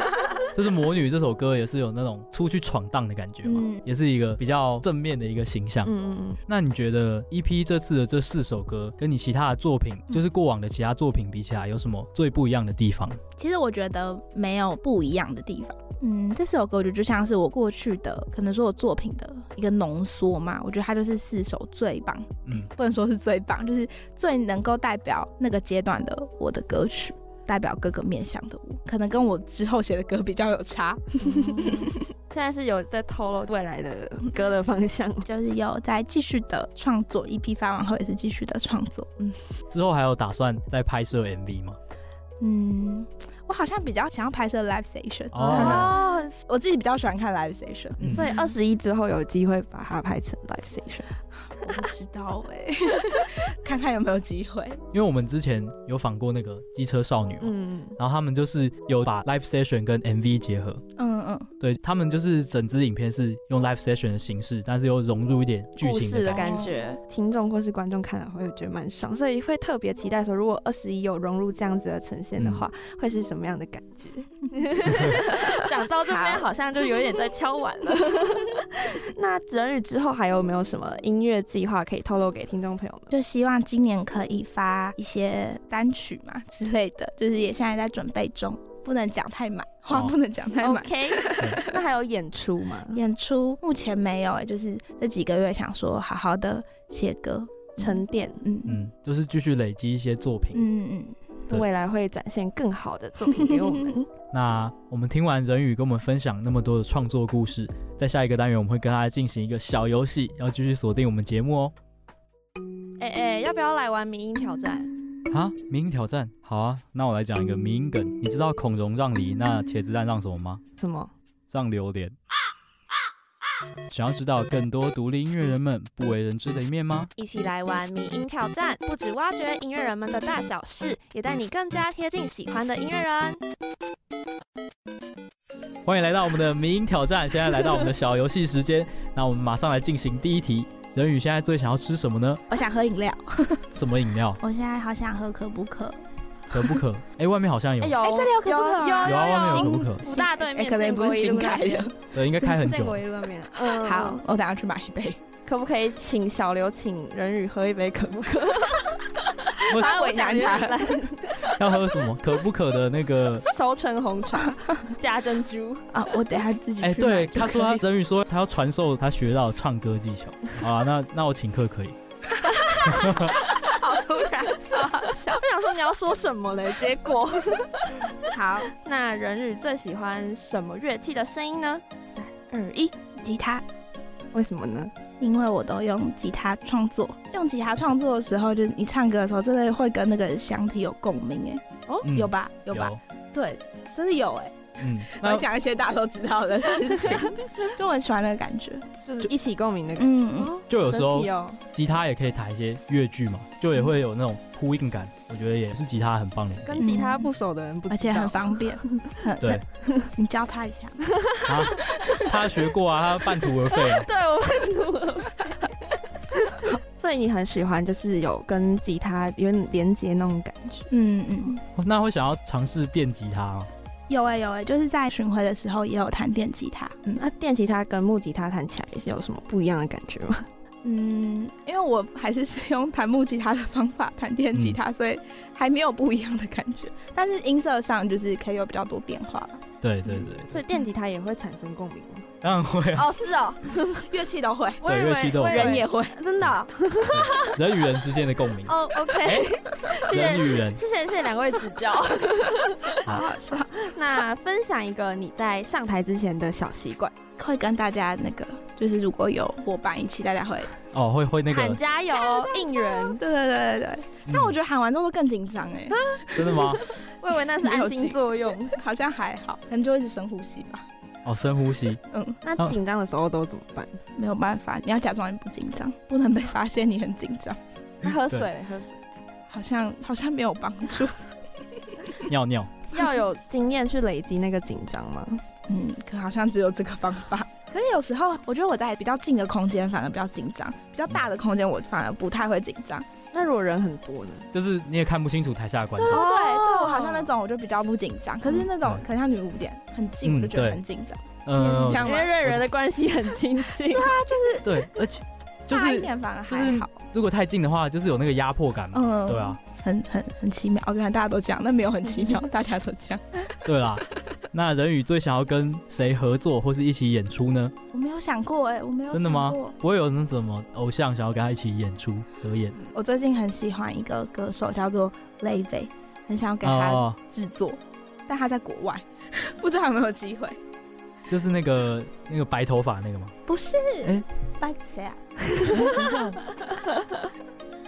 就是《魔女》这首歌也是有那种出去闯荡的感觉嘛，嗯、也是一个比较正面的一个形象。嗯嗯嗯。那你觉得 EP 这次的这四首歌，跟你其他的作品，嗯、就是过往的其他作品比起来，有什么最不一样的地方？其实我觉得没有不一样的地方。嗯，这四首歌我觉得就像是我过去的，可能说我作品的一个浓缩嘛。我觉得它就是四首最棒，嗯，不能说是最棒，就是最能够代表那个阶段的我的歌曲。代表各个面向的我，可能跟我之后写的歌比较有差。现在是有在透露未来的歌的方向，就是有在继续的创作，EP 发完后也是继续的创作。嗯，之后还有打算再拍摄 MV 吗？嗯，我好像比较想要拍摄 live station。哦，我自己比较喜欢看 live station，嗯，所以二十一之后有机会把它拍成 live station。我不知道哎、欸，看看有没有机会。因为我们之前有访过那个机车少女嘛，嗯，然后他们就是有把 live session 跟 MV 结合，嗯嗯，对他们就是整支影片是用 live session 的形式，但是又融入一点剧情的感觉，听众或是观众看了会觉得蛮爽，所以会特别期待说，如果二十一有融入这样子的呈现的话，嗯、会是什么样的感觉？讲到这边好像就有点在敲碗了。那人语之后还有没有什么音乐？计划可以透露给听众朋友们，就希望今年可以发一些单曲嘛之类的，就是也现在在准备中，不能讲太满，话不能讲太满。OK，那还有演出吗？演出目前没有，哎，就是这几个月想说好好的写歌沉淀，嗯嗯，就是继续累积一些作品，嗯嗯。对未来会展现更好的作品给我们。那我们听完人语跟我们分享那么多的创作故事，在下一个单元我们会跟大家进行一个小游戏，要继续锁定我们节目哦。哎哎，要不要来玩迷音挑战？啊，迷音挑战，好啊。那我来讲一个迷音梗，你知道孔融让梨，那茄子蛋让什么吗？什么？让榴莲。想要知道更多独立音乐人们不为人知的一面吗？一起来玩迷音挑战，不止挖掘音乐人们的大小事，也带你更加贴近喜欢的音乐人。欢迎来到我们的迷音挑战，现在来到我们的小游戏时间，那我们马上来进行第一题。人语现在最想要吃什么呢？我想喝饮料。什么饮料？我现在好想喝可不可。可不可？哎，外面好像有。哎，这里有可不可？有有啊，外面有可不可？福大对面，可能不是新开的。对，应该开很久。建国一路面。嗯，好，我等下去买一杯。可不可以请小刘请人宇喝一杯可不可？他为难他。要喝什么？可不可的那个烧成红茶加珍珠啊！我等下自己。哎，对，他说他人宇说他要传授他学到唱歌技巧。啊，那那我请客可以。突然，我想说你要说什么嘞？结果 好，那人语最喜欢什么乐器的声音呢？三二一，吉他。为什么呢？因为我都用吉他创作，用吉他创作的时候，就是你唱歌的时候，真的会跟那个箱体有共鸣哎。哦，有吧？有吧？对，真的有哎。嗯，然后讲一些大家都知道的事情，就很喜欢那个感觉，就是一起共鸣的感觉。嗯，就有时候吉他也可以弹一些乐句嘛，就也会有那种呼应感。我觉得也是吉他很棒的。跟吉他不熟的人不，而且很方便。对，你教他一下。啊，他学过啊，他半途而废。对，我半途而废。所以你很喜欢，就是有跟吉他有点连接那种感觉。嗯嗯。那会想要尝试电吉他吗？有哎、欸、有哎、欸，就是在巡回的时候也有弹电吉他。嗯，那电吉他跟木吉他弹起来是有什么不一样的感觉吗？嗯，因为我还是使用弹木吉他的方法弹电吉他，嗯、所以还没有不一样的感觉。但是音色上就是可以有比较多变化。对对对，所以电吉他也会产生共鸣吗？当然会啊！哦，是哦，乐器都会，对，乐器都会，人也会，真的，人与人之间的共鸣。哦，OK，谢谢，人与人，谢谢谢谢两位指教，好。好笑。那分享一个你在上台之前的小习惯，会跟大家那个，就是如果有伙伴一起，大家会哦，会会那个。喊加油应援，对对对对对。但我觉得喊完之后会更紧张哎，真的吗？我以为那是安心作用，好像还好，可能就一直深呼吸吧。哦，深呼吸。嗯，那紧张的时候都怎么办？没有办法，你要假装你不紧张，不能被发现你很紧张。喝水，喝水。好像好像没有帮助。尿尿。要有经验去累积那个紧张吗？嗯，可好像只有这个方法。可是有时候，我觉得我在比较近的空间反而比较紧张，比较大的空间我反而不太会紧张。那如果人很多呢？就是你也看不清楚台下的观众。对对对，对我好像那种我就比较不紧张。可是那种可能像女巫点很近，我就觉得很紧张。嗯，因为瑞人的关系很亲近。对啊，就是对，而且就是大一点反而还好。如果太近的话，就是有那个压迫感嘛。嗯，对啊。很很很奇妙，原来大家都这样，那没有很奇妙，大家都这样。对啦，那人宇最想要跟谁合作或是一起演出呢？我没有想过哎，我没有真的吗？不会有那什么偶像想要跟他一起演出合演？我最近很喜欢一个歌手叫做 Lave，很想要给他制作，哦、但他在国外，不知道有没有机会。就是那个那个白头发那个吗？不是，哎、欸，白谁啊？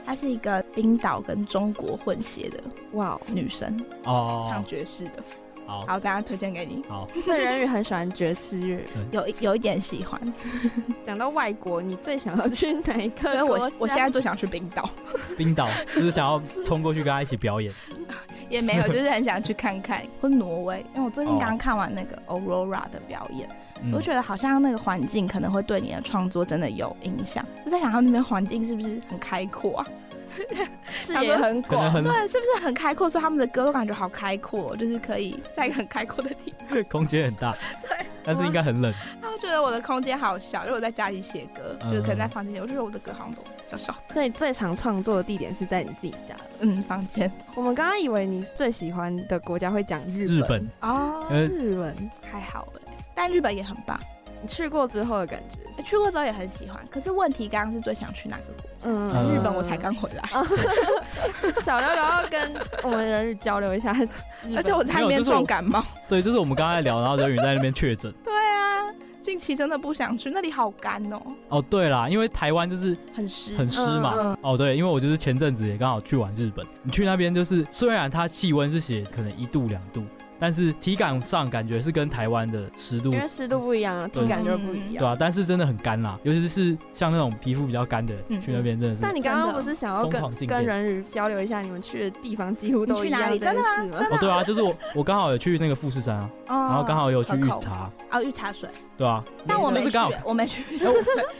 她是一个冰岛跟中国混血的哇女生哦，唱爵士的。好，好，等下推荐给你。好，所以人宇很喜欢爵士乐，有有一点喜欢。讲到外国，你最想要去哪一个？所以我我现在最想去冰岛。冰岛就是想要冲过去跟他一起表演。也没有，就是很想去看看。或挪威，因为我最近刚看完那个 Aurora 的表演。我就觉得好像那个环境可能会对你的创作真的有影响。就在想，他那边环境是不是很开阔啊？视野很广，对，是不是很开阔？所以他们的歌都感觉好开阔，就是可以在一个很开阔的地方，空间很大，对，但是应该很冷。他们觉得我的空间好小，因为我在家里写歌，嗯、就是可能在房间里，我就觉得我的歌好像都小小。所以最常创作的地点是在你自己家的，嗯，房间。我们刚刚以为你最喜欢的国家会讲日本，日本哦，日本还好哎，但日本也很棒。你去过之后的感觉？去过之后也很喜欢，可是问题刚刚是最想去哪个国家？嗯，日本我才刚回来。小聊聊要跟我们人宇交流一下，而且我在那边重感冒。对，就是我们刚才聊，然后人宇在那边确诊。对啊，近期真的不想去，那里好干哦。哦，对啦，因为台湾就是很湿，很湿嘛。哦，对，因为我就是前阵子也刚好去完日本，你去那边就是虽然它气温是写可能一度两度。但是体感上感觉是跟台湾的湿度，因为湿度不一样，体感就不一样，对啊，但是真的很干啦，尤其是像那种皮肤比较干的人去那边真的是。那你刚刚不是想要跟跟人鱼交流一下，你们去的地方几乎都去哪里，真的吗？哦，对啊，就是我我刚好有去那个富士山啊，然后刚好有去御茶，哦，御茶水，对啊，但我没去，我没去。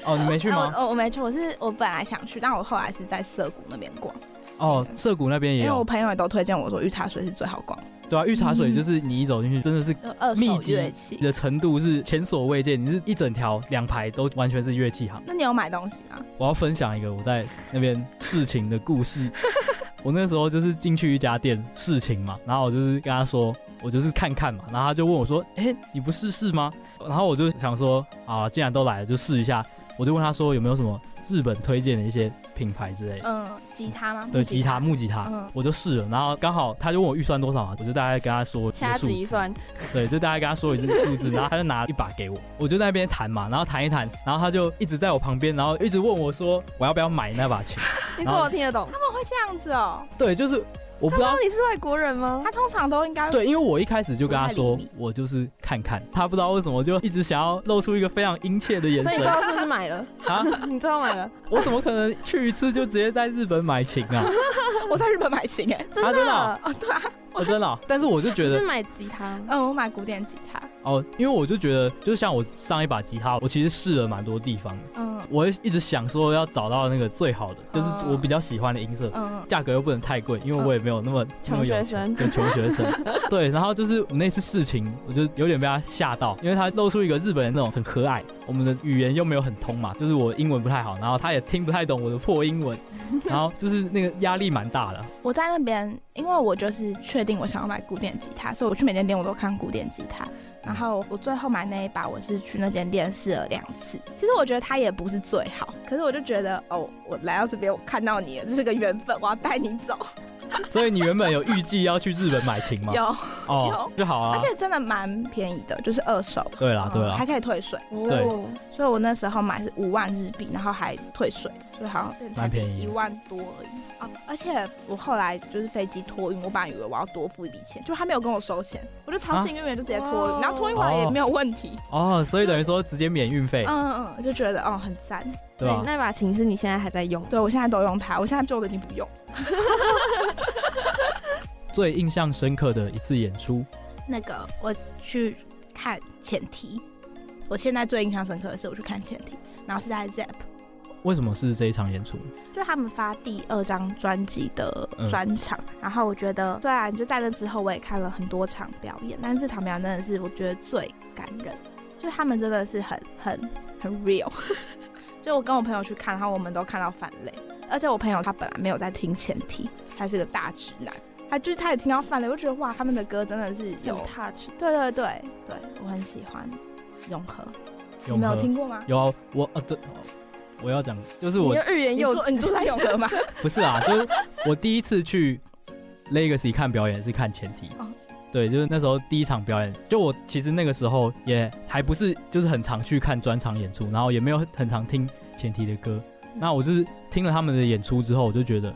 哦，你没去吗？哦，我没去，我是我本来想去，但我后来是在涩谷那边逛。哦，涩谷那边也有，因为我朋友也都推荐我说御茶水是最好逛。对啊，御茶水就是你一走进去，真的是密集的程度是前所未见。你是一整条两排都完全是乐器行。那你有买东西吗？我要分享一个我在那边事情的故事。我那时候就是进去一家店试琴嘛，然后我就是跟他说，我就是看看嘛，然后他就问我说：“哎，你不试试吗？”然后我就想说：“啊，既然都来了，就试一下。”我就问他说：“有没有什么日本推荐的一些？”品牌之类，嗯，吉他吗？对，吉他木吉他，嗯，我就试了，然后刚好他就问我预算多少嘛，我就大概跟他说掐指一算，对，就大概跟他说一个数字，然后他就拿一把给我，我就在那边弹嘛，然后弹一弹，然后他就一直在我旁边，然后一直问我说我要不要买那把琴，你怎么听得懂？他们会这样子哦？对，就是。我不知道你是外国人吗？他通常都应该对，因为我一开始就跟他说，我就是看看。他不知道为什么就一直想要露出一个非常殷切的眼神。所以你知道是不是买了啊？你知道买了？我怎么可能去一次就直接在日本买琴啊？我在日本买琴哎，真的啊？对啊，我真的。但是我就觉得是买吉他，嗯，我买古典吉他。哦，因为我就觉得，就像我上一把吉他，我其实试了蛮多地方的。嗯，我一直想说要找到那个最好的，就是我比较喜欢的音色。嗯，价格又不能太贵，因为我也没有那么那么有钱，就穷学生。对，然后就是我那次试琴，我就有点被他吓到，因为他露出一个日本人那种很和蔼，我们的语言又没有很通嘛，就是我英文不太好，然后他也听不太懂我的破英文，然后就是那个压力蛮大的。我在那边，因为我就是确定我想要买古典吉他，所以我去每间店我都看古典吉他。然后我最后买那一把，我是去那间店试了两次。其实我觉得它也不是最好，可是我就觉得哦，我来到这边，我看到你了，这是个缘分，我要带你走。所以你原本有预计要去日本买琴吗？有，哦，有就好啊。而且真的蛮便宜的，就是二手。对啦，对啦，还可以退税。对，所以我那时候买是五万日币，然后还退税，就好像变台蛮便宜币一万多而已啊！而且我后来就是飞机托运，我本来以为我要多付一笔钱，就他没有跟我收钱，我就超幸运的就直接托运，啊然后托运回来也没有问题。哦，所以等于说直接免运费，嗯嗯嗯，就觉得哦很赞。对吧？那把琴是你现在还在用？对我现在都用它，我现在旧的已经不用。最印象深刻的一次演出，那个我去看前提，我现在最印象深刻的是我去看前提，然后是在 ZEP。为什么是这一场演出？就他们发第二张专辑的嗯专场，然后我觉得虽然就在那之后我也看了很多场表演，但是这场表演真的是我觉得最感人，就他们真的是很很很 real。就我跟我朋友去看，然后我们都看到泛泪，而且我朋友他本来没有在听前提，他是个大直男，他就是他也听到泛泪，我就觉得哇，他们的歌真的是有有 touch，对对对对，我很喜欢永和，你永和没有听过吗？有啊，我啊，对，我要讲，就是我你又欲言又止。你住在永和吗？不是啊，就是我第一次去 Legacy 看表演是看前提。哦，对，就是那时候第一场表演，就我其实那个时候也还不是就是很常去看专场演出，然后也没有很常听前提的歌，那我就是听了他们的演出之后，我就觉得，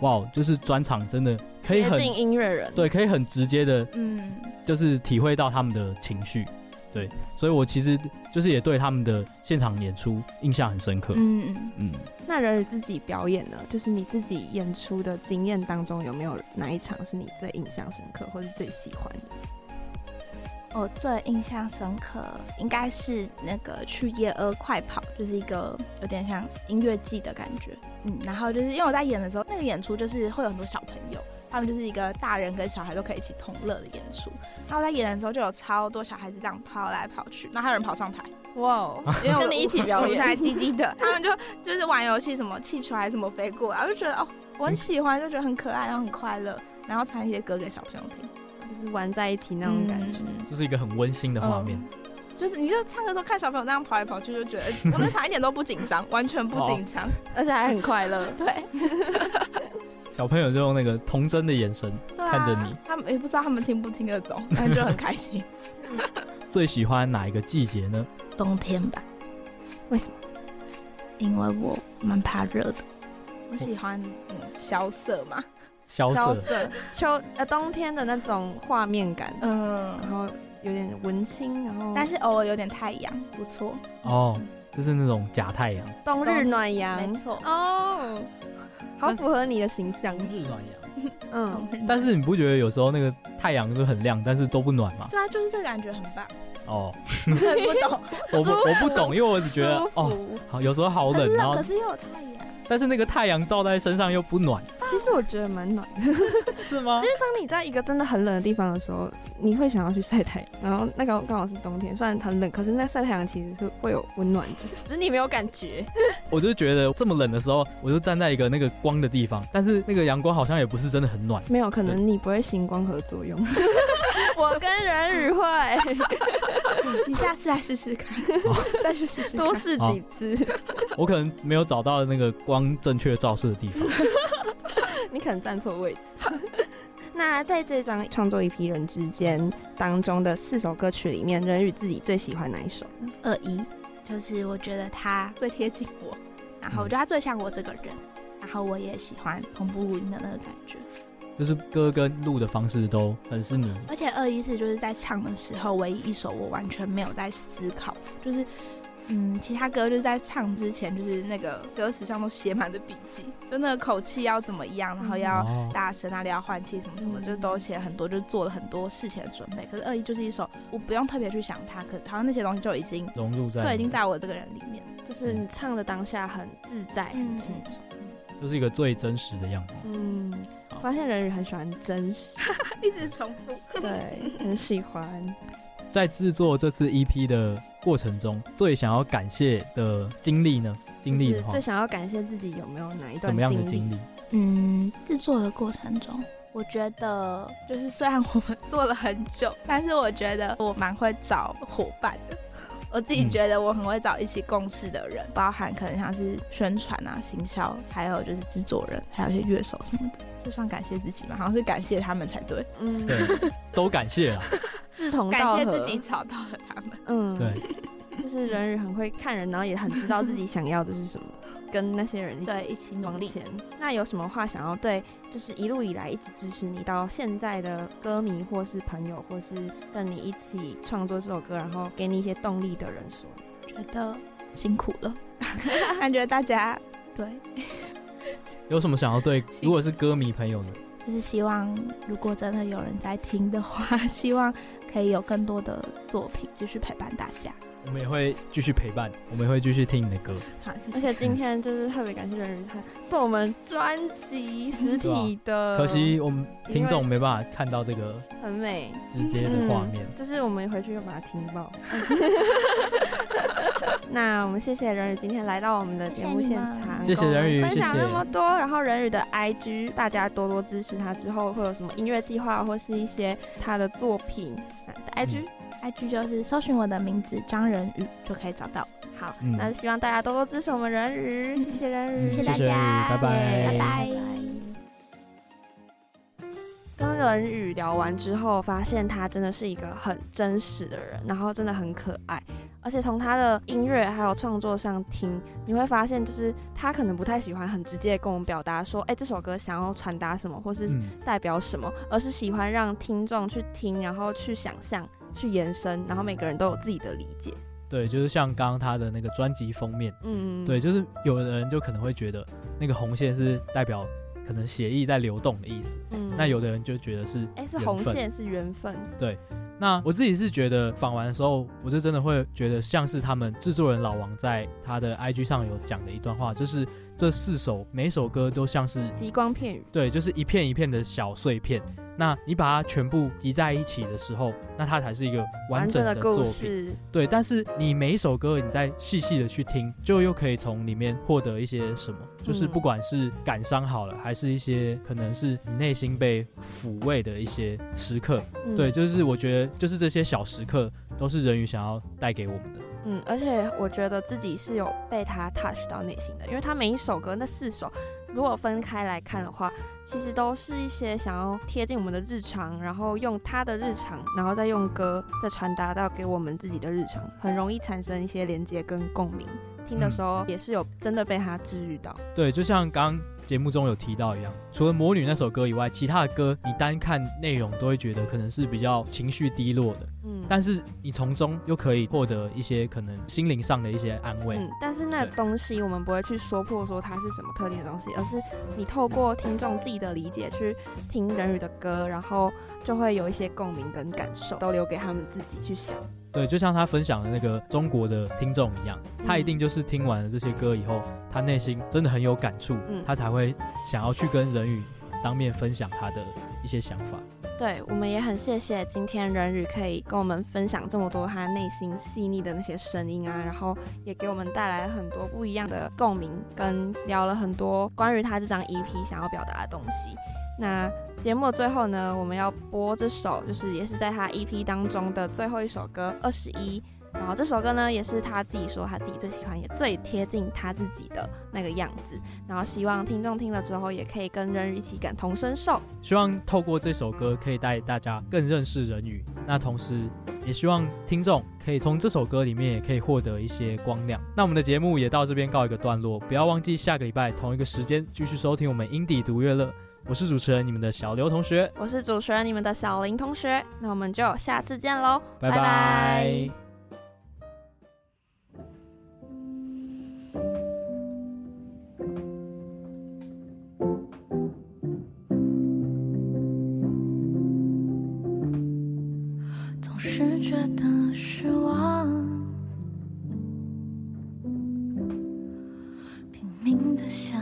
哇，就是专场真的可以很接近音乐人，对，可以很直接的，嗯，就是体会到他们的情绪，对，所以我其实就是也对他们的现场演出印象很深刻，嗯嗯。嗯。那人儿自己表演呢？就是你自己演出的经验当中，有没有哪一场是你最印象深刻，或是最喜欢的？我最印象深刻应该是那个去夜鹅快跑，就是一个有点像音乐季的感觉。嗯，然后就是因为我在演的时候，那个演出就是会有很多小朋友，他们就是一个大人跟小孩都可以一起同乐的演出。然后在演的时候就有超多小孩子这样跑来跑去，然后还有人跑上台，哇哦，因为我跟你一起表演舞台滴滴的，他们就就是玩游戏，什么气球还是什么飞过来，我就觉得哦，我很喜欢，就觉得很可爱，然后很快乐，然后唱一些歌给小朋友听，就是玩在一起那种感觉。嗯就是一个很温馨的画面。就是你就唱的时候看小朋友那样跑来跑去，就觉得 我那场一点都不紧张，完全不紧张。而且还很快乐。对，小朋友就用那个童真的眼神看着你。他们也不知道他们听不听得懂，但就很开心。最喜欢哪一个季节呢？冬天吧？为什么？因为我蛮怕热的。我喜欢嗯萧瑟嘛，萧瑟，瑟，秋呃冬天的那种画面感，嗯，然后有点文青，然后但是偶尔有点太阳，不错，哦，就是那种假太阳，冬日暖阳，没错。哦，好符合你的形象。日暖阳。嗯，但是你不觉得有时候那个太阳就很亮，但是都不暖吗？对啊，就是这个感觉很棒。哦，很 不懂，我不我不懂，因为我只觉得哦，好，有时候好冷，很冷，然后可是又有太阳。但是那个太阳照在身上又不暖，其实我觉得蛮暖的，是吗？因为当你在一个真的很冷的地方的时候，你会想要去晒太阳。然后那个刚好是冬天，虽然很冷，可是那晒太阳其实是会有温暖的，只是你没有感觉。我就觉得这么冷的时候，我就站在一个那个光的地方，但是那个阳光好像也不是真的很暖。没有，可能你不会行光合作用。我跟人宇会你下次来试试看，再去试试。多试几次，我可能没有找到那个光正确照射的地方。你可能站错位置。那在这张创作一批人之间当中的四首歌曲里面，人宇自己最喜欢哪一首呢？二一，就是我觉得他最贴近我，然后我觉得他最像我这个人，然后我也喜欢同步录音的那个感觉。就是歌跟录的方式都很是你，而且二一是就是在唱的时候，唯一一首我完全没有在思考，就是嗯，其他歌就是在唱之前，就是那个歌词上都写满的笔记，就那个口气要怎么样，然后要哦大声啊，要换气什么什么，嗯就都写很多，就做了很多事前的准备。可是二一就是一首我不用特别去想它，可好像那些东西就已经融入在，对，已经在我这个人里面。就是你唱的当下很自在、很轻松。就是一个最真实的样貌。嗯，我发现人鱼很喜欢真实，一直重复。对，很喜欢。在制作这次 EP 的过程中，最想要感谢的经历呢？经历的话就是最，想要感谢自己有没有哪一段什么样的经历？嗯，制作的过程中，我觉得就是虽然我们做了很久，但是我觉得我蛮会找伙伴的。我自己觉得我很会找一起共事的人，包含可能像是宣传啊、行销，还有就是制作人，还有一些乐手什么的。这算感谢自己吗？好像是感谢他们才对。嗯，对，都感谢啦。志同感道合感谢自己找到了他们。嗯，对，就是人宇很会看人，然后也很知道自己想要的是什么。跟那些人一起对，一起努力。往前。那有什么话想要对，就是一路以来一直支持你到现在的歌迷，或是朋友，或是跟你一起创作这首歌，然后给你一些动力的人说？觉得辛苦了，感觉大家对。有什么想要对？如果是歌迷朋友呢？就是希望，如果真的有人在听的话，希望可以有更多的作品继续陪伴大家。我们也会继续陪伴，我们也会继续听你的歌。好，谢谢。而且今天就是特别感谢人鱼，他送我们专辑实体的。可惜我们听众没办法看到这个很美直接的画面，嗯，就是我们回去又把它听爆。那我们谢谢人鱼今天来到我们的节目现场，谢谢人鱼分享那么多。然后人鱼的 IG，大家多多支持他，之后会有什么音乐计划或是一些他的作品。IG。嗯 IG 就是搜寻我的名字张人宇就可以找到。好，嗯、那希望大家多多支持我们人鱼，谢谢人鱼，嗯、谢谢大家，拜拜，拜拜。跟人宇聊完之后，发现他真的是一个很真实的人，然后真的很可爱，而且从他的音乐还有创作上听，你会发现，就是他可能不太喜欢很直接跟我们表达说，哎、欸，这首歌想要传达什么，或是代表什么，嗯、而是喜欢让听众去听，然后去想象。去延伸，然后每个人都有自己的理解。对，就是像刚刚他的那个专辑封面，嗯，对，就是有的人就可能会觉得那个红线是代表可能血液在流动的意思，嗯，那有的人就觉得是，哎，是红线是缘分。对，那我自己是觉得访完的时候，我就真的会觉得像是他们制作人老王在他的 IG 上有讲的一段话，就是这四首每首歌都像是极光片语，对，就是一片一片的小碎片。那你把它全部集在一起的时候，那它才是一个完整的作品。对，但是你每一首歌，你再细细的去听，就又可以从里面获得一些什么，就是不管是感伤好了，还是一些可能是你内心被抚慰的一些时刻。对，就是我觉得，就是这些小时刻，都是人鱼想要带给我们的。嗯，而且我觉得自己是有被他 touch 到内心的，因为他每一首歌那四首。如果分开来看的话，其实都是一些想要贴近我们的日常，然后用他的日常，然后再用歌再传达到给我们自己的日常，很容易产生一些连接跟共鸣。听的时候也是有真的被他治愈到。对，就像刚刚节目中有提到一样，除了《魔女》那首歌以外，其他的歌你单看内容都会觉得可能是比较情绪低落的。嗯，但是你从中又可以获得一些可能心灵上的一些安慰。嗯，但是那东西我们不会去说破说它是什么特定的东西，而是你透过听众自己的理解去听人语的歌，然后就会有一些共鸣跟感受，都留给他们自己去想。对，就像他分享的那个中国的听众一样，他一定就是听完了这些歌以后，他内心真的很有感触，嗯，他才会想要去跟人宇当面分享他的一些想法。对，我们也很谢谢今天人宇可以跟我们分享这么多他内心细腻的那些声音啊，然后也给我们带来很多不一样的共鸣，跟聊了很多关于他这张 EP 想要表达的东西。那节目的最后呢，我们要播这首，就是也是在他 EP 当中的最后一首歌《二十一》。然后这首歌呢，也是他自己说他自己最喜欢，也最贴近他自己的那个样子。然后希望听众听了之后，也可以跟人鱼一起感同身受。希望透过这首歌，可以带大家更认识人鱼。那同时，也希望听众可以从这首歌里面，也可以获得一些光亮。那我们的节目也到这边告一个段落，不要忘记下个礼拜同一个时间继续收听我们英迪独乐乐。我是主持人，你们的小刘同学。我是主持人，你们的小林同学。那我们就下次见喽，拜拜。拜拜。总是觉得失望，拼命的想